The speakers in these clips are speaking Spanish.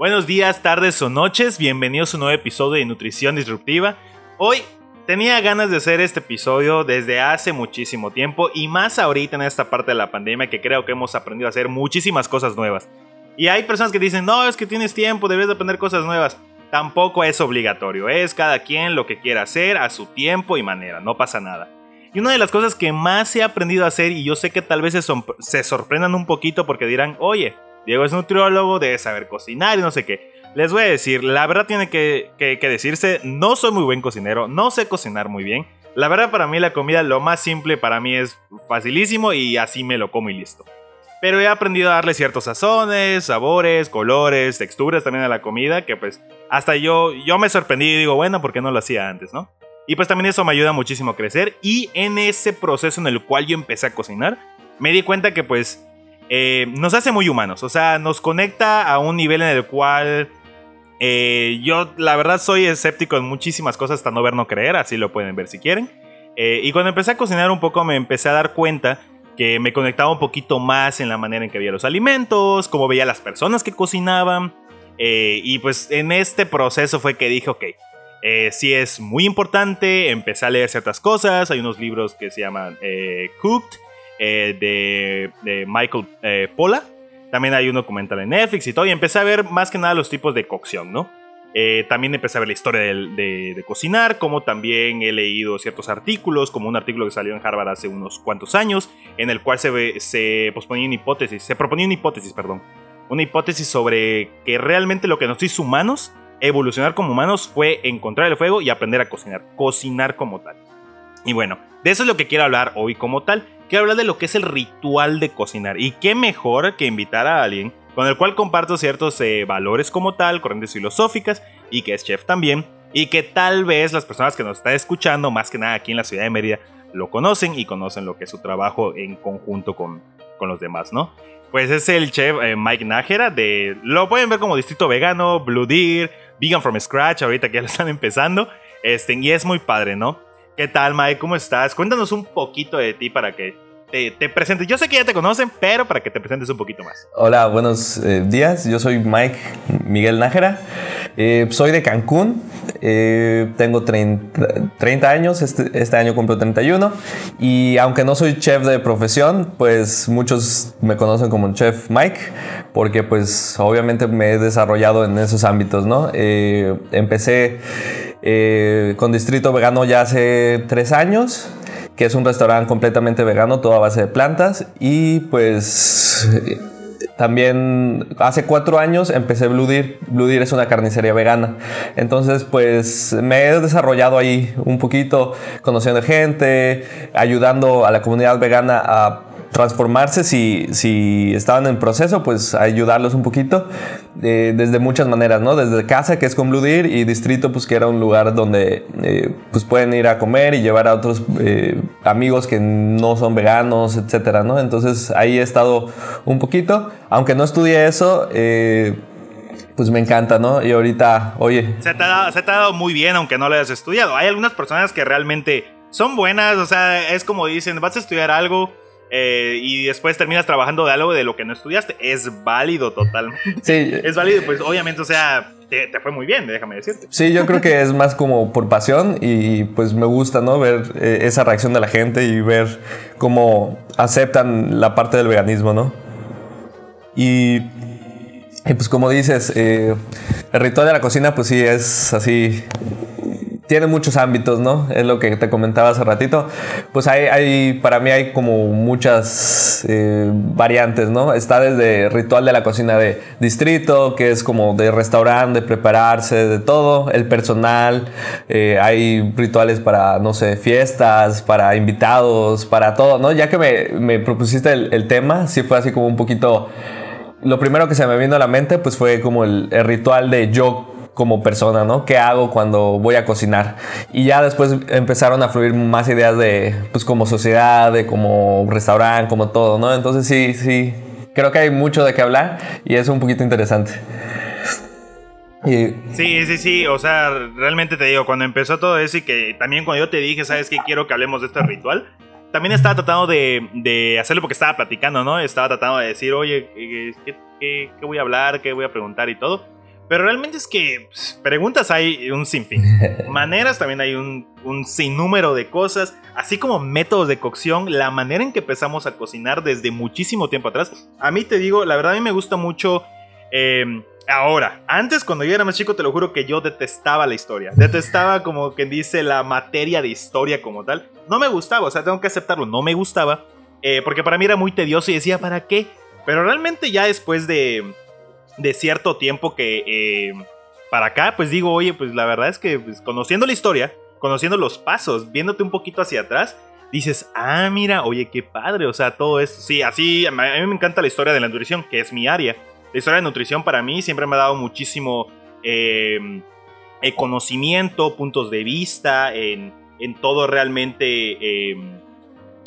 Buenos días, tardes o noches, bienvenidos a un nuevo episodio de Nutrición Disruptiva. Hoy tenía ganas de hacer este episodio desde hace muchísimo tiempo y más ahorita en esta parte de la pandemia que creo que hemos aprendido a hacer muchísimas cosas nuevas. Y hay personas que dicen, no, es que tienes tiempo, debes de aprender cosas nuevas. Tampoco es obligatorio, es cada quien lo que quiera hacer a su tiempo y manera, no pasa nada. Y una de las cosas que más he aprendido a hacer, y yo sé que tal vez se, se sorprendan un poquito porque dirán, oye, Diego es nutriólogo, debe saber cocinar y no sé qué. Les voy a decir, la verdad tiene que, decirse, no soy muy buen cocinero, no sé cocinar muy bien. La verdad para mí la comida lo más simple para mí es facilísimo y así me lo como y listo. Pero he aprendido a darle ciertos sazones, sabores, colores, texturas también a la comida que pues hasta yo, yo me sorprendí y digo, bueno, ¿por qué no lo hacía antes, no? Y pues también eso me ayuda muchísimo a crecer y en ese proceso en el cual yo empecé a cocinar, me di cuenta que pues eh, nos hace muy humanos. O sea, nos conecta a un nivel en el cual eh, yo, la verdad, soy escéptico en muchísimas cosas hasta no ver, no creer. Así lo pueden ver si quieren. Eh, y cuando empecé a cocinar un poco, me empecé a dar cuenta que me conectaba un poquito más en la manera en que veía los alimentos, cómo veía las personas que cocinaban. y pues en este proceso fue que dije, ok, sí es muy importante, empecé a leer ciertas cosas, hay unos libros que se llaman Cooked, eh, de, Michael eh, Pola. También hay un documental en Netflix y todo. Y empecé a ver más que nada los tipos de cocción, ¿no? Eh, también empecé a ver la historia de, cocinar, como también he leído ciertos artículos, como un artículo que salió en Harvard hace unos cuantos años, en el cual se, se posponía una hipótesis, se proponía una hipótesis, perdón, una hipótesis sobre que realmente lo que nos hizo humanos, evolucionar como humanos, fue encontrar el fuego y aprender a cocinar, cocinar como tal. Y bueno, de eso es lo que quiero hablar hoy como tal quiero hablar de lo que es el ritual de cocinar. Y qué mejor que invitar a alguien con el cual comparto ciertos eh, valores como tal, corrientes filosóficas, y que es chef también, y que tal vez las personas que nos están escuchando, más que nada aquí en la ciudad de Mérida, lo conocen y conocen lo que es su trabajo en conjunto con, con los demás, ¿no? Pues es el chef eh, Mike Nájera de... Lo pueden ver como Distrito Vegano, Blue Deer, Vegan from Scratch, ahorita que ya lo están empezando. Este, y es muy padre, ¿no? ¿Qué tal, Mike? ¿Cómo estás? Cuéntanos un poquito de ti para que te, presentes. Yo sé que ya te conocen, pero para que te presentes un poquito más. Hola, buenos eh, días. Yo soy Mike Miguel Nájera. Eh, soy de Cancún. Eh, tengo 30, años. Este, este, año cumplo 31. Y aunque no soy chef de profesión, pues muchos me conocen como chef Mike. Porque pues obviamente me he desarrollado en esos ámbitos, ¿no? empecé con Distrito Vegano ya hace tres años que es un restaurante completamente vegano, todo a base de plantas. Y pues también hace cuatro años empecé Blue Deer. Blue Deer es una carnicería vegana. Entonces, pues me he desarrollado ahí un poquito, conociendo gente, ayudando a la comunidad vegana a transformarse si, si estaban en proceso, pues ayudarlos un poquito eh, desde muchas maneras, ¿no? Desde casa, que es con Blue Deer, y Distrito, pues que era un lugar donde eh, pues pueden ir a comer y llevar a otros eh, amigos que no son veganos, etcétera, ¿no? Entonces ahí he estado un poquito, aunque no estudié eso, pues me encanta, ¿no? Y ahorita, oye. Se se te ha dado muy bien, aunque no lo hayas estudiado. Hay algunas personas que realmente son buenas, o sea, es como dicen, vas a estudiar algo eh, y después terminas trabajando de algo de lo que no estudiaste, es válido totalmente. Sí. Es válido, pues obviamente, o sea, te, fue muy bien, déjame decirte. Sí, yo creo que es más como por pasión y pues me gusta, ¿no? Ver eh, esa reacción de la gente y ver cómo aceptan la parte del veganismo, ¿no? Y, pues como dices, eh, el ritual de la cocina pues sí es así tiene muchos ámbitos, ¿no? Es lo que te comentaba hace ratito. Pues hay, hay para mí hay como muchas eh, variantes, ¿no? Está desde ritual de la cocina de distrito, que es como de restaurante, de prepararse, de todo, el personal, eh, hay rituales para, no sé, fiestas, para invitados, para todo, ¿no? Ya que me, propusiste el, tema, sí fue así como un poquito... Lo primero que se me vino a la mente pues fue como el, el ritual de yo como persona, ¿no? ¿Qué hago cuando voy a cocinar? Y ya después empezaron a fluir más ideas de, pues como sociedad, de como restaurante, como todo, ¿no? Entonces sí, sí, creo que hay mucho de qué hablar y es un poquito interesante. Sí, sí, sí, o sea, realmente te digo, cuando empezó todo eso y que también cuando yo te dije, ¿sabes qué? Quiero que hablemos de este ritual, también estaba tratando de, de hacerlo porque estaba platicando, ¿no? Estaba tratando de decir, oye, ¿qué, qué, qué voy a hablar? ¿Qué voy a preguntar y todo? Pero realmente es que pues, preguntas hay un sinfín. Maneras también hay un, un sinnúmero de cosas. Así como métodos de cocción, la manera en que empezamos a cocinar desde muchísimo tiempo atrás. A mí te digo, la verdad a mí me gusta mucho... Eh, ahora, antes cuando yo era más chico, te lo juro que yo detestaba la historia. Detestaba como quien dice la materia de historia como tal. No me gustaba, o sea, tengo que aceptarlo, no me gustaba. Eh, porque para mí era muy tedioso y decía, ¿para qué? Pero realmente ya después de, de cierto tiempo que eh, para acá, pues digo, oye, pues la verdad es que pues, conociendo la historia, conociendo los pasos, viéndote un poquito hacia atrás, dices, ah, mira, oye, qué padre, o sea, todo esto, sí, así, a mí me encanta la historia de la nutrición, que es mi área. La historia de nutrición para mí siempre me ha dado muchísimo em, eh, conocimiento, puntos de vista, en, en todo realmente em,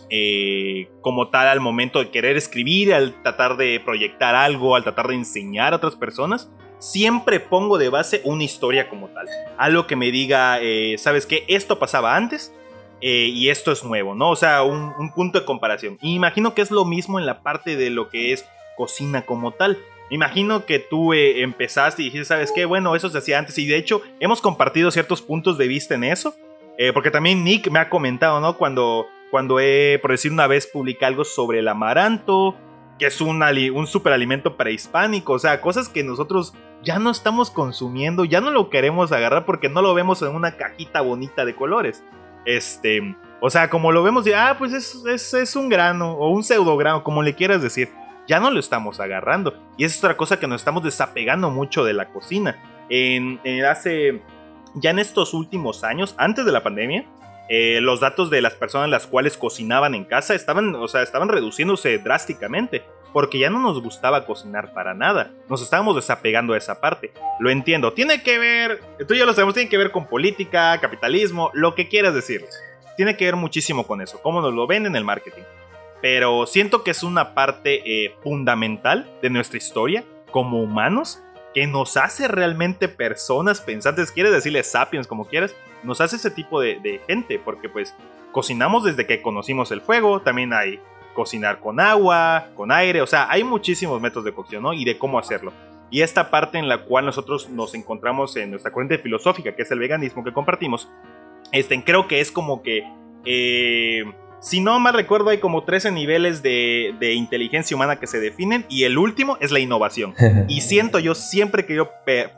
eh, como tal al momento de querer escribir, al tratar de proyectar algo, al tratar de enseñar a otras personas, siempre pongo de base una historia como tal. Algo que me diga, eh, ¿sabes qué? Esto pasaba antes eh, y esto es nuevo, ¿no? O sea, un, punto de comparación. Y imagino que es lo mismo en la parte de lo que es cocina como tal. Imagino que tú empezaste y dijiste, ¿sabes qué? Bueno, eso se hacía antes y de hecho hemos compartido ciertos puntos de vista en eso. porque también Nick me ha comentado, ¿no? Cuando cuando he, por decir una vez, publiqué algo sobre el amaranto, que es un, un superalimento prehispánico, o sea, cosas que nosotros ya no estamos consumiendo, ya no lo queremos agarrar porque no lo vemos en una cajita bonita de colores. Este, o sea, como lo vemos, ya, ah, pues es, es, un grano o un pseudograno, como le quieras decir, ya no lo estamos agarrando. Y es otra cosa que nos estamos desapegando mucho de la cocina. En hace, ya en estos últimos años, antes de la pandemia, eh, los datos de las personas las cuales cocinaban en casa estaban, o sea, estaban reduciéndose drásticamente, porque ya no nos gustaba cocinar para nada. Nos estábamos desapegando de esa parte. Lo entiendo. Tiene que ver, tú y yo lo sabemos, tiene que ver con política, capitalismo, lo que quieras decir. Tiene que ver muchísimo con eso, cómo nos lo ven en el marketing. Pero siento que es una parte eh, fundamental de nuestra historia como humanos que nos hace realmente personas pensantes. Quieres decirle sapiens como quieras, nos hace ese tipo de, gente, porque pues cocinamos desde que conocimos el fuego, también hay cocinar con agua, con aire, o sea, hay muchísimos métodos de cocción, ¿no? Y de cómo hacerlo. Y esta parte en la cual nosotros nos encontramos en nuestra corriente filosófica, que es el veganismo que compartimos, este, creo que es como que, eh, si no mal recuerdo, hay como 13 niveles de, de, inteligencia humana que se definen y el último es la innovación. Y siento yo siempre que yo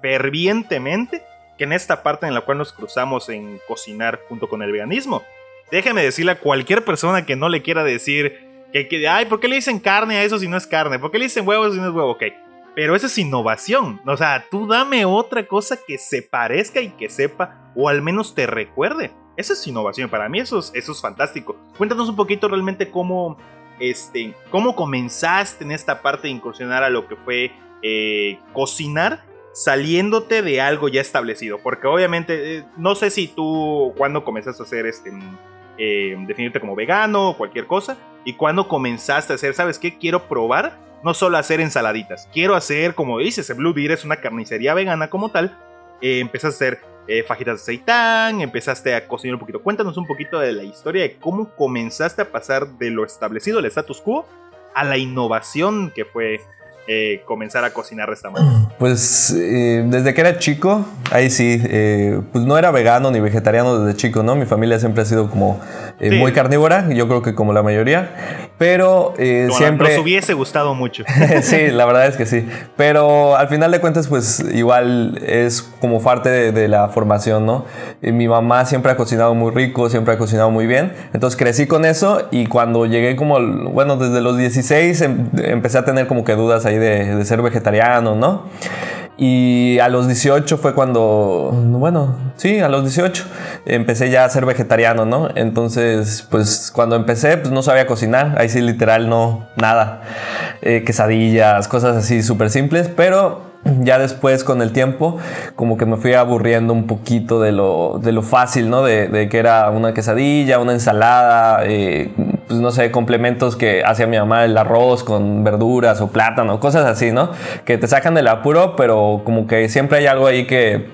fervientemente que en esta parte en la cual nos cruzamos en cocinar junto con el veganismo, déjeme decirle a cualquier persona que no le quiera decir que, que, ay, ¿por qué le dicen carne a eso si no es carne? ¿Por qué le dicen huevos si no es huevo? Ok, pero eso es innovación. O sea, tú dame otra cosa que se parezca y que sepa, o al menos te recuerde. Eso es innovación. Para mí eso es, eso es fantástico. Cuéntanos un poquito realmente cómo, este, cómo comenzaste en esta parte de incursionar a lo que fue eh, cocinar saliéndote de algo ya establecido. Porque obviamente, eh, no sé si tú cuando comenzaste a hacer este, eh, definirte como vegano o cualquier cosa, y cuando comenzaste a hacer, ¿sabes qué? Quiero probar no solo hacer ensaladitas, quiero hacer, como dices, Blue Deer es una carnicería vegana como tal. Eh, a hacer eh, fajitas de aceitán, empezaste a cocinar un poquito. Cuéntanos un poquito de la historia de cómo comenzaste a pasar de lo establecido, el status quo, a la innovación que fue eh, comenzar a cocinar de esta manera? Pues eh, desde que era chico, ahí sí, eh, pues no era vegano ni vegetariano desde chico, ¿no? Mi familia siempre ha sido como muy carnívora, yo creo que como la mayoría, pero siempre... Nos hubiese gustado mucho. sí, la verdad es que sí, pero al final de cuentas, pues igual es como parte de, de la formación, ¿no? mi mamá siempre ha cocinado muy rico, siempre ha cocinado muy bien, entonces crecí con eso y cuando llegué como, bueno, desde los 16 em, empecé a tener como que dudas ahí de, ser vegetariano, ¿no? Y a los 18 fue cuando, bueno, sí, a los 18 empecé ya a ser vegetariano, ¿no? Entonces, pues cuando empecé, pues no sabía cocinar, ahí sí literal no, nada. Eh, quesadillas, cosas así súper simples, pero ya después con el tiempo como que me fui aburriendo un poquito de lo, de lo fácil, ¿no? De, que era una quesadilla, una ensalada, eh, pues no sé, complementos que hacía mi mamá, el arroz con verduras o plátano, cosas así, ¿no? Que te sacan del apuro, pero como que siempre hay algo ahí que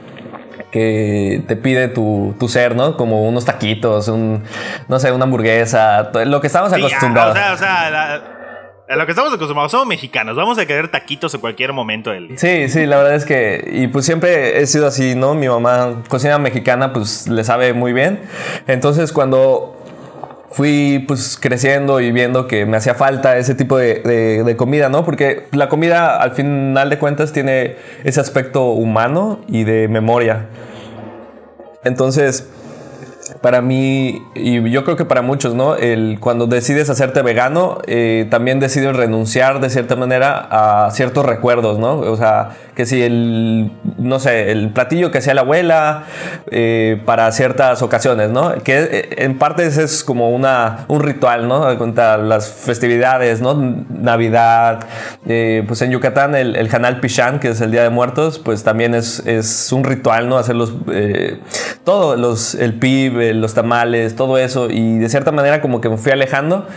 que te pide tu, tu, ser, ¿no? Como unos taquitos, un, no sé, una hamburguesa, lo que estamos acostumbrados. o sea, o sea a lo que estamos acostumbrados, somos mexicanos, vamos a querer taquitos en cualquier momento del día. Sí, sí, la verdad es que, y pues siempre he sido así, ¿no? Mi mamá, cocina mexicana, pues le sabe muy bien. Entonces cuando fui pues creciendo y viendo que me hacía falta ese tipo de, de, comida, ¿no? Porque la comida al final de cuentas tiene ese aspecto humano y de memoria. Entonces, para mí, y yo creo que para muchos, ¿no? El, cuando decides hacerte vegano, eh, también decides renunciar de cierta manera a ciertos recuerdos, ¿no? O sea, que si el, no sé, el platillo que hacía la abuela eh, para ciertas ocasiones, ¿no? Que eh, en parte es como una, un ritual, ¿no? cuenta las festividades, ¿no? Navidad, pues en Yucatán el, el Hanal Pichán, que es el Día de Muertos, pues también es, es un ritual, ¿no? Hacer los, todo, los, el PIB, los tamales, todo eso. Y de cierta manera como que me fui alejando.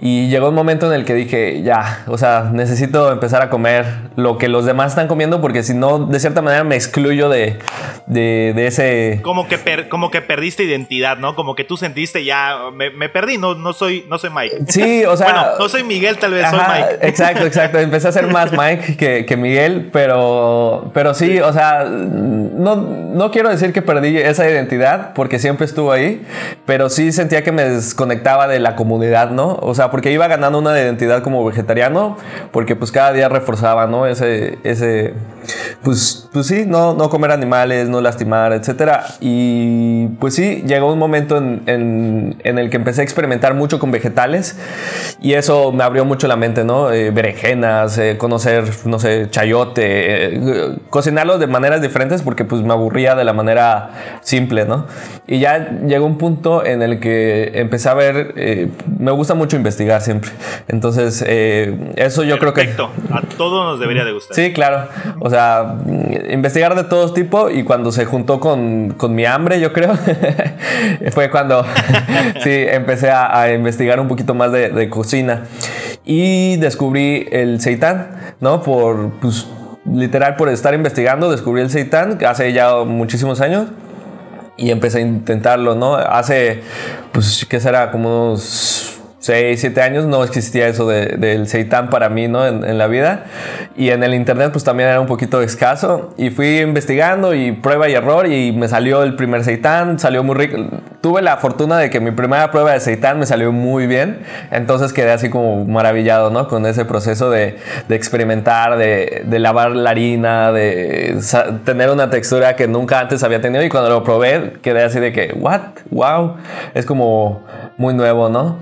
Y llegó un momento en el que dije, ya, o sea, necesito empezar a comer lo que los demás están comiendo porque si no, de cierta manera me excluyo de, de, ese... Como que, como que perdiste identidad, ¿no? Como que tú sentiste ya, me, perdí, no, no, soy, no soy Mike. Sí, o sea... bueno, no soy Miguel, tal vez soy Mike. Exacto, exacto. Empecé a ser más Mike que, que Miguel, pero, pero sí, o sea, no, no quiero decir que perdí esa identidad porque siempre estuvo ahí, pero sí sentía que me desconectaba de la comunidad, ¿no? O sea, porque iba ganando una identidad como vegetariano, porque pues cada día reforzaba, ¿no? Ese, ese, pues, pues sí, no, no comer animales, no lastimar, etcétera. Y pues sí, llegó un momento en, en, el que empecé a experimentar mucho con vegetales y eso me abrió mucho la mente, ¿no? Eh, berenjenas, eh, conocer, no sé, chayote, eh, cocinarlo de maneras diferentes porque pues me aburría de la manera simple, ¿no? Y ya llegó un punto en el que empecé a ver, eh, me gusta mucho investigar siempre. Entonces, eh, eso yo creo que... Perfecto, a todos nos debería de gustar. Sí, claro. O sea, investigar de todos tipos y cuando se juntó con, con mi hambre, yo creo, fue cuando sí, empecé a, investigar un poquito más de, de cocina. Y descubrí el seitán, ¿no? Por, pues, literal, por estar investigando, descubrí el seitán hace ya muchísimos años y empecé a intentarlo, ¿no? Hace, pues, ¿qué será? Como unos 6, 7 años no existía eso del seitan para mí, ¿no? En, la vida. Y en el internet pues también era un poquito escaso. Y fui investigando y prueba y error y me salió el primer seitan, salió muy rico. Tuve la fortuna de que mi primera prueba de seitan me salió muy bien. Entonces quedé así como maravillado, ¿no? Con ese proceso de, experimentar, de, de, lavar la harina, de tener una textura que nunca antes había tenido. Y cuando lo probé quedé así de que, ¿what? ¡Wow! Es como muy nuevo, ¿no?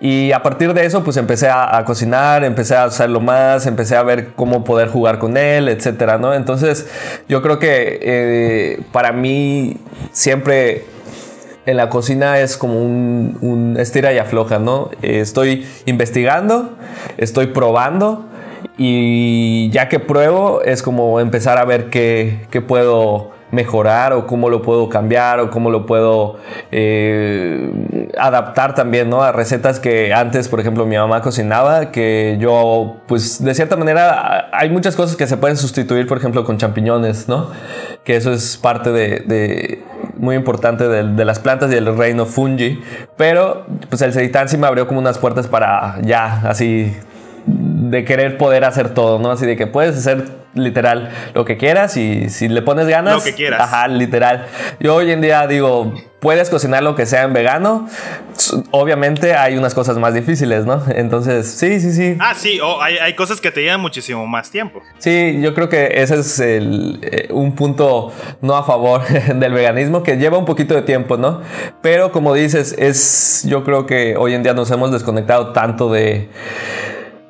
Y a partir de eso, pues empecé a, cocinar, empecé a hacerlo más, empecé a ver cómo poder jugar con él, etcétera, ¿no? Entonces, yo creo que eh, para mí siempre en la cocina es como un, estira y afloja, ¿no? estoy investigando, estoy probando y ya que pruebo es como empezar a ver qué, qué puedo mejorar o cómo lo puedo cambiar o cómo lo puedo eh, adaptar también ¿no? a recetas que antes, por ejemplo, mi mamá cocinaba, que yo, pues de cierta manera, hay muchas cosas que se pueden sustituir, por ejemplo, con champiñones, ¿no? Que eso es parte de, muy importante de, las plantas y del reino fungi, pero pues el seitan sí me abrió como unas puertas para ya, así de querer poder hacer todo, ¿no? Así de que puedes hacer literal lo que quieras y si le pones ganas. Lo que quieras. Ajá, literal. Yo hoy en día digo, puedes cocinar lo que sea en vegano. Obviamente hay unas cosas más difíciles, ¿no? Entonces, sí, sí, sí. Ah, sí, hay, cosas que te llevan muchísimo más tiempo. Sí, yo creo que ese es eh, un punto no a favor del veganismo, que lleva un poquito de tiempo, ¿no? Pero como dices, es, yo creo que hoy en día nos hemos desconectado tanto de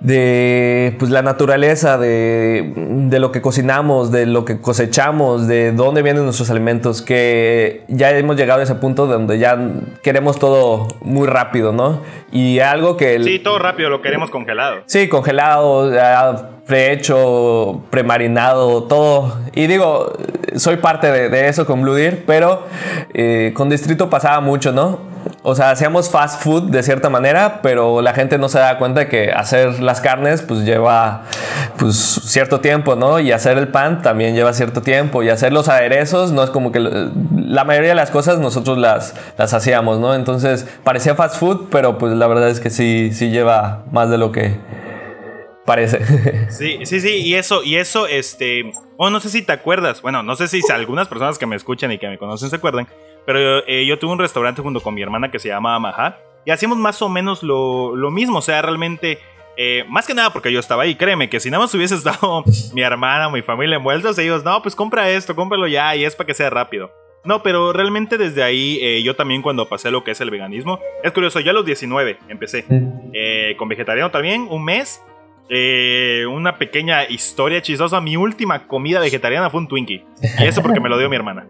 de pues, la naturaleza, de, de, lo que cocinamos, de lo que cosechamos, de dónde vienen nuestros alimentos, que ya hemos llegado a ese punto donde ya queremos todo muy rápido, ¿no? Y algo que... Sí, todo rápido, lo queremos congelado. Sí, congelado, prehecho, premarinado, todo. Y digo, soy parte de, eso con Blue Deer, pero eh, con Distrito pasaba mucho, ¿no? O sea, hacíamos fast food de cierta manera, pero la gente no se da cuenta que hacer las carnes pues lleva pues cierto tiempo, ¿no? Y hacer el pan también lleva cierto tiempo. Y hacer los aderezos no es como que la mayoría de las cosas nosotros las, las hacíamos, ¿no? Entonces parecía fast food, pero pues la verdad es que sí, sí lleva más de lo que parece. Sí, sí, sí, y eso, y eso, este, bueno, no sé si te acuerdas, bueno, no sé si algunas personas que me escuchan y que me conocen se acuerdan, pero eh, yo tuve un restaurante junto con mi hermana que se llamaba Maha y hacíamos más o menos lo, lo mismo, o sea, realmente... Eh, más que nada porque yo estaba ahí, créeme que si nada más hubiese estado mi hermana, mi familia envueltos, ellos, no, pues compra esto, cómpralo ya y es para que sea rápido. No, pero realmente desde ahí, eh, yo también cuando pasé lo que es el veganismo, es curioso, ya a los 19 empecé. Eh, con vegetariano también, un mes. Eh, una pequeña historia chistosa. Mi última comida vegetariana fue un Twinkie. Y eso porque me lo dio mi hermana.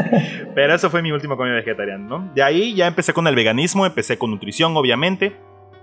pero eso fue mi última comida vegetariana, ¿no? De ahí ya empecé con el veganismo, empecé con nutrición, obviamente.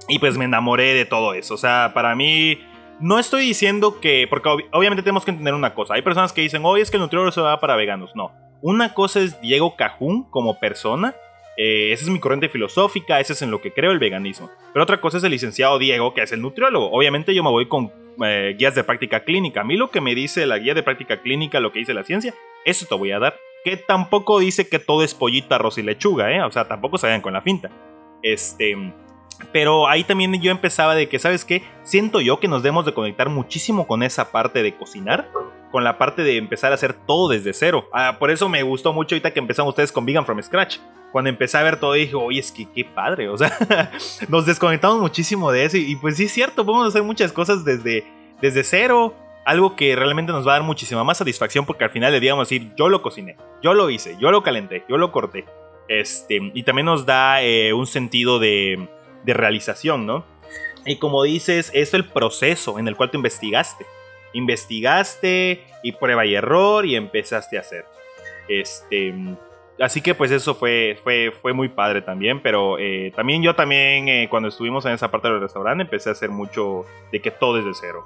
Y pues me enamoré de todo eso. O sea, para mí... No estoy diciendo que, porque obviamente tenemos que entender una cosa. Hay personas que dicen, oye, es que el nutriólogo se va para veganos. No. Una cosa es Diego Cajún como persona. Eh, esa es mi corriente filosófica, ese es en lo que creo el veganismo. Pero otra cosa es el licenciado Diego, que es el nutriólogo. Obviamente yo me voy con eh, guías de práctica clínica. A mí lo que me dice la guía de práctica clínica, lo que dice la ciencia, eso te voy a dar. Que tampoco dice que todo es pollito, arroz y lechuga, ¿eh? O sea, tampoco se vayan con la finta. Este... Pero ahí también yo empezaba de que, ¿sabes qué? Siento yo que nos debemos de conectar muchísimo con esa parte de cocinar con la parte de empezar a hacer todo desde cero. Ah, por eso me gustó mucho ahorita que empezamos ustedes con Vegan from Scratch. Cuando empecé a ver todo dije, oye, es que qué padre. O sea, nos desconectamos muchísimo de eso. Y, pues sí es cierto, podemos hacer muchas cosas desde, desde cero. Algo que realmente nos va a dar muchísima más satisfacción porque al final le digamos decir, yo lo cociné, yo lo hice, yo lo calenté, yo lo corté. Este, y también nos da eh, un sentido de, de realización, ¿no? Y como dices, es el proceso en el cual tú investigaste investigaste y prueba y error y empezaste a hacer. Este, así que pues eso fue, fue, fue muy padre también, pero eh, también yo también eh, cuando estuvimos en esa parte del restaurante empecé a hacer mucho de que todo es de cero.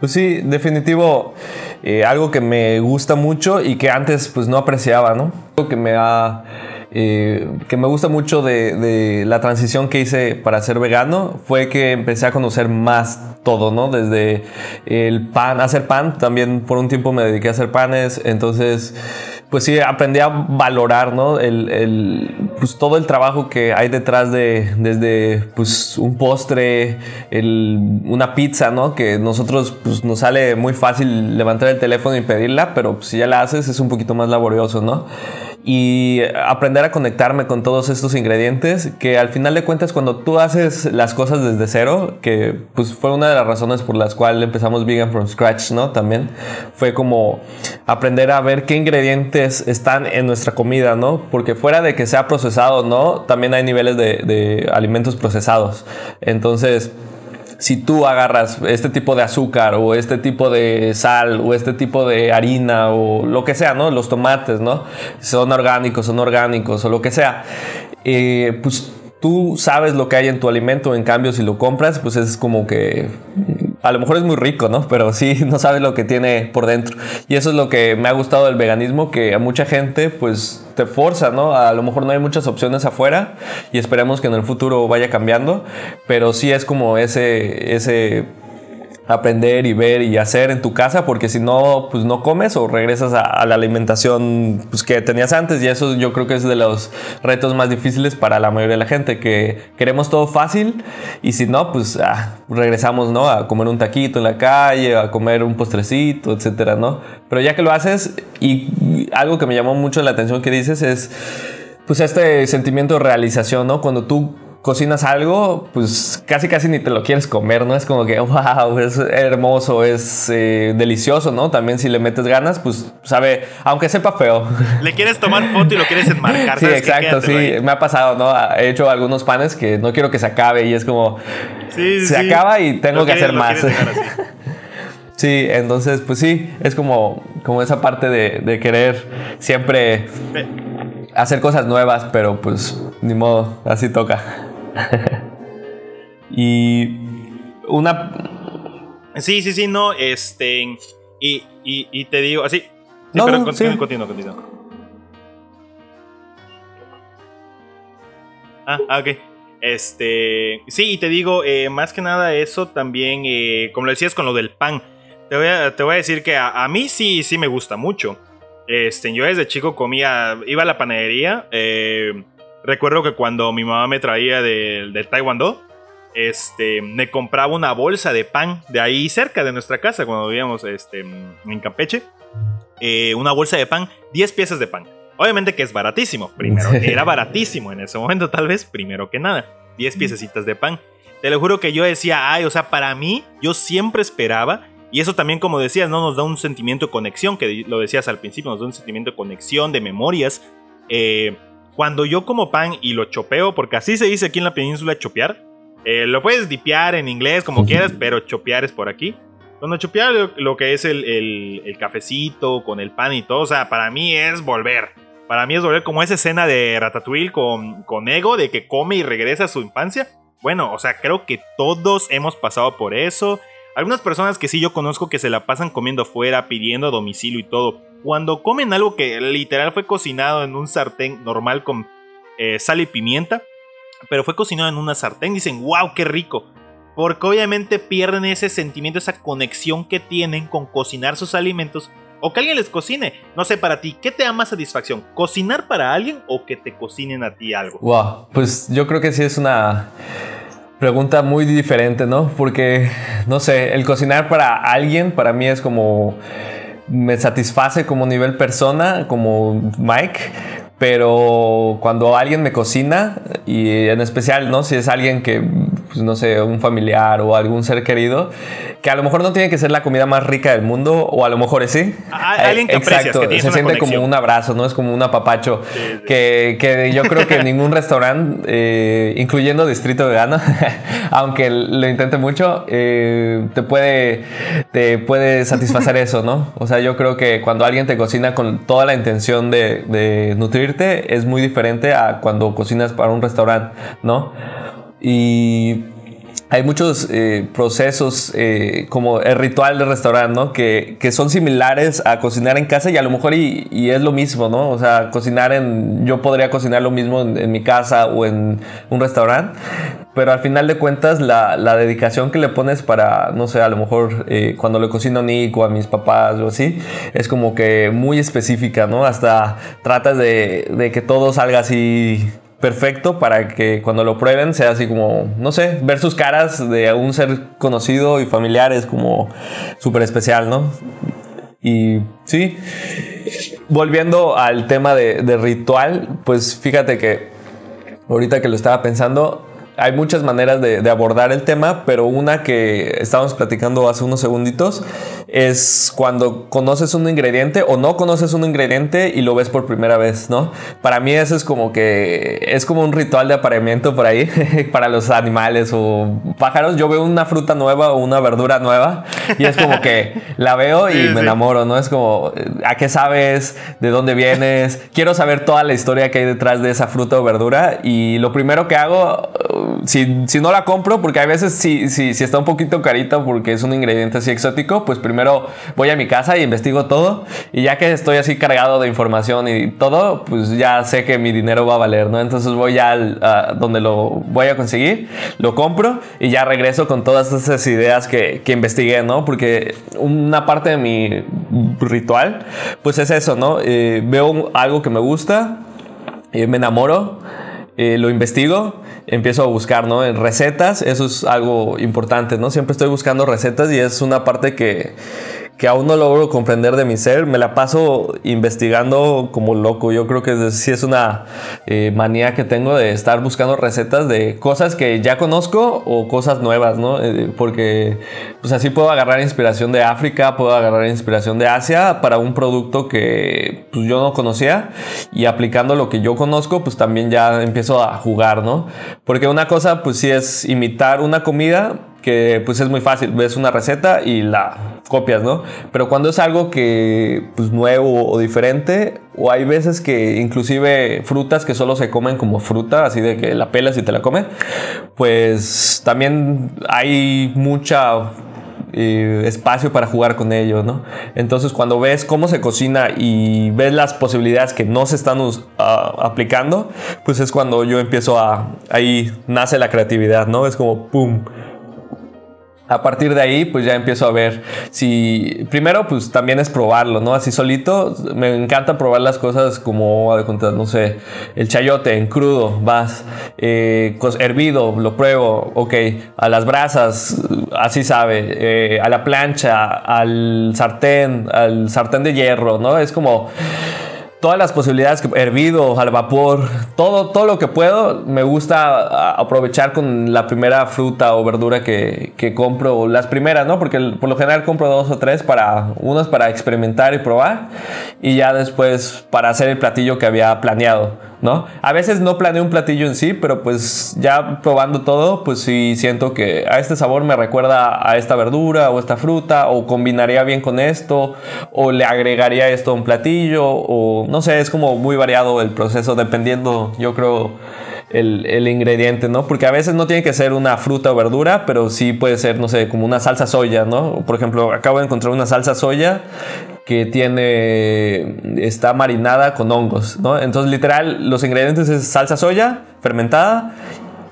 Pues sí, definitivo, eh, algo que me gusta mucho y que antes pues no apreciaba, ¿no? Algo que me ha eh, que me gusta mucho de, la transición que hice para ser vegano fue que empecé a conocer más todo, ¿no? Desde el pan, hacer pan, también por un tiempo me dediqué a hacer panes, entonces pues sí, aprendí a valorar, ¿no? El, pues todo el trabajo que hay detrás de, desde pues un postre, una pizza, ¿no? Que nosotros pues nos sale muy fácil levantar el teléfono y pedirla, pero si ya la haces es un poquito más laborioso, ¿no? Y aprender a conectarme con todos estos ingredientes que al final de cuentas cuando tú haces las cosas desde cero, que pues fue una de las razones por las cuales empezamos Vegan from Scratch, ¿no? También fue como aprender a ver qué ingredientes están en nuestra comida, ¿no? Porque fuera de que sea procesado, ¿no? También hay niveles de, de alimentos procesados. Entonces, si tú agarras este tipo de azúcar o este tipo de sal o este tipo de harina o lo que sea, ¿no? Los tomates, ¿no? Son orgánicos, son orgánicos o lo que sea. Eh, pues tú sabes lo que hay en tu alimento, en cambio si lo compras, pues es como que a lo mejor es muy rico, ¿no? Pero sí no sabes lo que tiene por dentro. Y eso es lo que me ha gustado del veganismo, que a mucha gente pues te forza, ¿no? A lo mejor no hay muchas opciones afuera y esperemos que en el futuro vaya cambiando, pero sí es como ese, ese aprender y ver y hacer en tu casa, porque si no, pues no comes o regresas a, la alimentación pues, que tenías antes. Y eso yo creo que es de los retos más difíciles para la mayoría de la gente, que queremos todo fácil y si no, pues ah, regresamos, ¿no? A comer un taquito en la calle, a comer un postrecito, etcétera, ¿no? Pero ya que lo haces, y algo que me llamó mucho la atención que dices es, pues este sentimiento de realización, ¿no? Cuando tú cocinas algo, pues casi casi ni te lo quieres comer, ¿no? Es como que, wow, es hermoso, es eh, delicioso, ¿no? También si le metes ganas, pues sabe, aunque sepa feo. Le quieres tomar foto y lo quieres enmarcar. Sí, exacto, sí, me ha pasado, ¿no? He hecho algunos panes que no quiero que se acabe y es como, sí, se acaba y tengo que hacer más. Sí, entonces, pues sí, es como, como esa parte de, de querer siempre hacer cosas nuevas, pero pues ni modo, así toca. y una... Sí, sí, sí, no, este... Y, y, te digo, así... Sí, no, pero continúa, continúa, continúa. Ah, ah, ok. Este, sí, y te digo, eh, más que nada eso también, eh, como lo decías con lo del pan, te voy a, te voy a decir que a, a, mí sí, sí me gusta mucho. Este, yo desde chico comía, iba a la panadería, eh, Recuerdo que cuando mi mamá me traía del, del Taekwondo, este, me compraba una bolsa de pan de ahí cerca de nuestra casa, cuando vivíamos este, en Campeche. Eh, una bolsa de pan, 10 piezas de pan. Obviamente que es baratísimo, primero. Era baratísimo en ese momento, tal vez, primero que nada. 10 piececitas de pan. Te lo juro que yo decía, ay, o sea, para mí, yo siempre esperaba y eso también, como decías, ¿no? nos da un sentimiento de conexión, que lo decías al principio, nos da un sentimiento de conexión, de memorias. Eh, cuando yo como pan y lo chopeo, porque así se dice aquí en la península chopear, eh, lo puedes dipear en inglés como quieras, pero chopear es por aquí. Cuando chopear lo, que es el, el, cafecito con el pan y todo, o sea, para mí es volver. Para mí es volver como esa escena de Ratatouille con, con Ego, de que come y regresa a su infancia. Bueno, o sea, creo que todos hemos pasado por eso. Algunas personas que sí yo conozco que se la pasan comiendo afuera, pidiendo domicilio y todo. Cuando comen algo que literal fue cocinado en un sartén normal con eh, sal y pimienta, pero fue cocinado en una sartén, dicen, wow, qué rico. Porque obviamente pierden ese sentimiento, esa conexión que tienen con cocinar sus alimentos o que alguien les cocine. No sé, para ti, ¿qué te da más satisfacción? ¿Cocinar para alguien o que te cocinen a ti algo? Wow, pues yo creo que sí es una Pregunta muy diferente, ¿no? Porque, no sé, el cocinar para alguien para mí es como, me satisface como nivel persona, como Mike, pero cuando alguien me cocina, y en especial, ¿no? Si es alguien que, pues, no sé, un familiar o algún ser querido, que a lo mejor no tiene que ser la comida más rica del mundo, o a lo mejor sí. alguien que Exacto, que se siente como un abrazo, ¿no? Es como un apapacho. Que, que, yo creo que ningún restaurante, eh, incluyendo Distrito Vegano, aunque lo intente mucho, eh, te, puede, te puede satisfacer eso, ¿no? O sea, yo creo que cuando alguien te cocina con toda la intención de, de es muy diferente a cuando cocinas para un restaurante, ¿no? Y hay muchos eh, procesos eh, como el ritual de restaurante, ¿no? Que, que, son similares a cocinar en casa y a lo mejor y, y, es lo mismo, ¿no? O sea, cocinar en... Yo podría cocinar lo mismo en, mi casa o en un restaurante, pero al final de cuentas la, la, dedicación que le pones para, no sé, a lo mejor eh, cuando le cocino a Nico, a mis papás o así, es como que muy específica, ¿no? Hasta tratas de, de que todo salga así perfecto para que cuando lo prueben sea así como, no sé, ver sus caras de un ser conocido y familiar es como súper especial, ¿no? Y sí, volviendo al tema de, de, ritual, pues fíjate que ahorita que lo estaba pensando, hay muchas maneras de, abordar el tema, pero una que estábamos platicando hace unos segunditos es cuando conoces un ingrediente o no conoces un ingrediente y lo ves por primera vez, ¿no? Para mí eso es como que es como un ritual de apareamiento por ahí para los animales o pájaros. Yo veo una fruta nueva o una verdura nueva y es como que la veo y me enamoro, ¿no? Es como, ¿a qué sabes? ¿De dónde vienes? Quiero saber toda la historia que hay detrás de esa fruta o verdura y lo primero que hago si, si, no la compro, porque a veces si, si, si, está un poquito carita porque es un ingrediente así exótico, pues primero voy a mi casa y investigo todo. Y ya que estoy así cargado de información y todo, pues ya sé que mi dinero va a valer, ¿no? Entonces voy ya a donde lo voy a conseguir, lo compro y ya regreso con todas esas ideas que, que investigué, ¿no? Porque una parte de mi ritual, pues es eso, ¿no? Eh, veo algo que me gusta, eh, me enamoro, eh, lo investigo empiezo a buscar, ¿no? En recetas, eso es algo importante, ¿no? Siempre estoy buscando recetas y es una parte que, que aún no logro comprender de mi ser. Me la paso investigando como loco. Yo creo que sí es una eh, manía que tengo de estar buscando recetas de cosas que ya conozco o cosas nuevas, ¿no? Eh, porque pues así puedo agarrar inspiración de África, puedo agarrar inspiración de Asia para un producto que pues yo no conocía y aplicando lo que yo conozco pues también ya empiezo a jugar, ¿no? Porque una cosa pues sí es imitar una comida pues es muy fácil, ves una receta y la copias, ¿no? Pero cuando es algo que pues nuevo o diferente, o hay veces que inclusive frutas que solo se comen como fruta, así de que la pelas y te la comes, pues también hay mucha eh, espacio para jugar con ellos, ¿no? Entonces cuando ves cómo se cocina y ves las posibilidades que no se están aplicando, pues es cuando yo empiezo a, ahí nace la creatividad, ¿no? Es como, ¡pum! A partir de ahí, pues ya empiezo a ver si. Primero, pues también es probarlo, ¿no? Así solito. Me encanta probar las cosas como, de contar, no sé, el chayote en crudo, vas. Eh, hervido, lo pruebo, ok. A las brasas, así sabe. Eh, a la plancha, al sartén, al sartén de hierro, ¿no? Es como todas las posibilidades, que, hervido, al vapor, todo, todo lo que puedo, me gusta aprovechar con la primera fruta o verdura que, que compro, las primeras, ¿no? Porque por lo general compro dos o tres para, unos para experimentar y probar, y ya después para hacer el platillo que había planeado. ¿No? A veces no planeo un platillo en sí, pero pues ya probando todo, pues sí siento que a este sabor me recuerda a esta verdura o esta fruta, o combinaría bien con esto, o le agregaría esto a un platillo, o no sé, es como muy variado el proceso dependiendo, yo creo, el, el, ingrediente, ¿no? Porque a veces no tiene que ser una fruta o verdura, pero sí puede ser, no sé, como una salsa soya, ¿no? Por ejemplo, acabo de encontrar una salsa soya que tiene, está marinada con hongos, ¿no? Entonces, literal, los ingredientes es salsa soya fermentada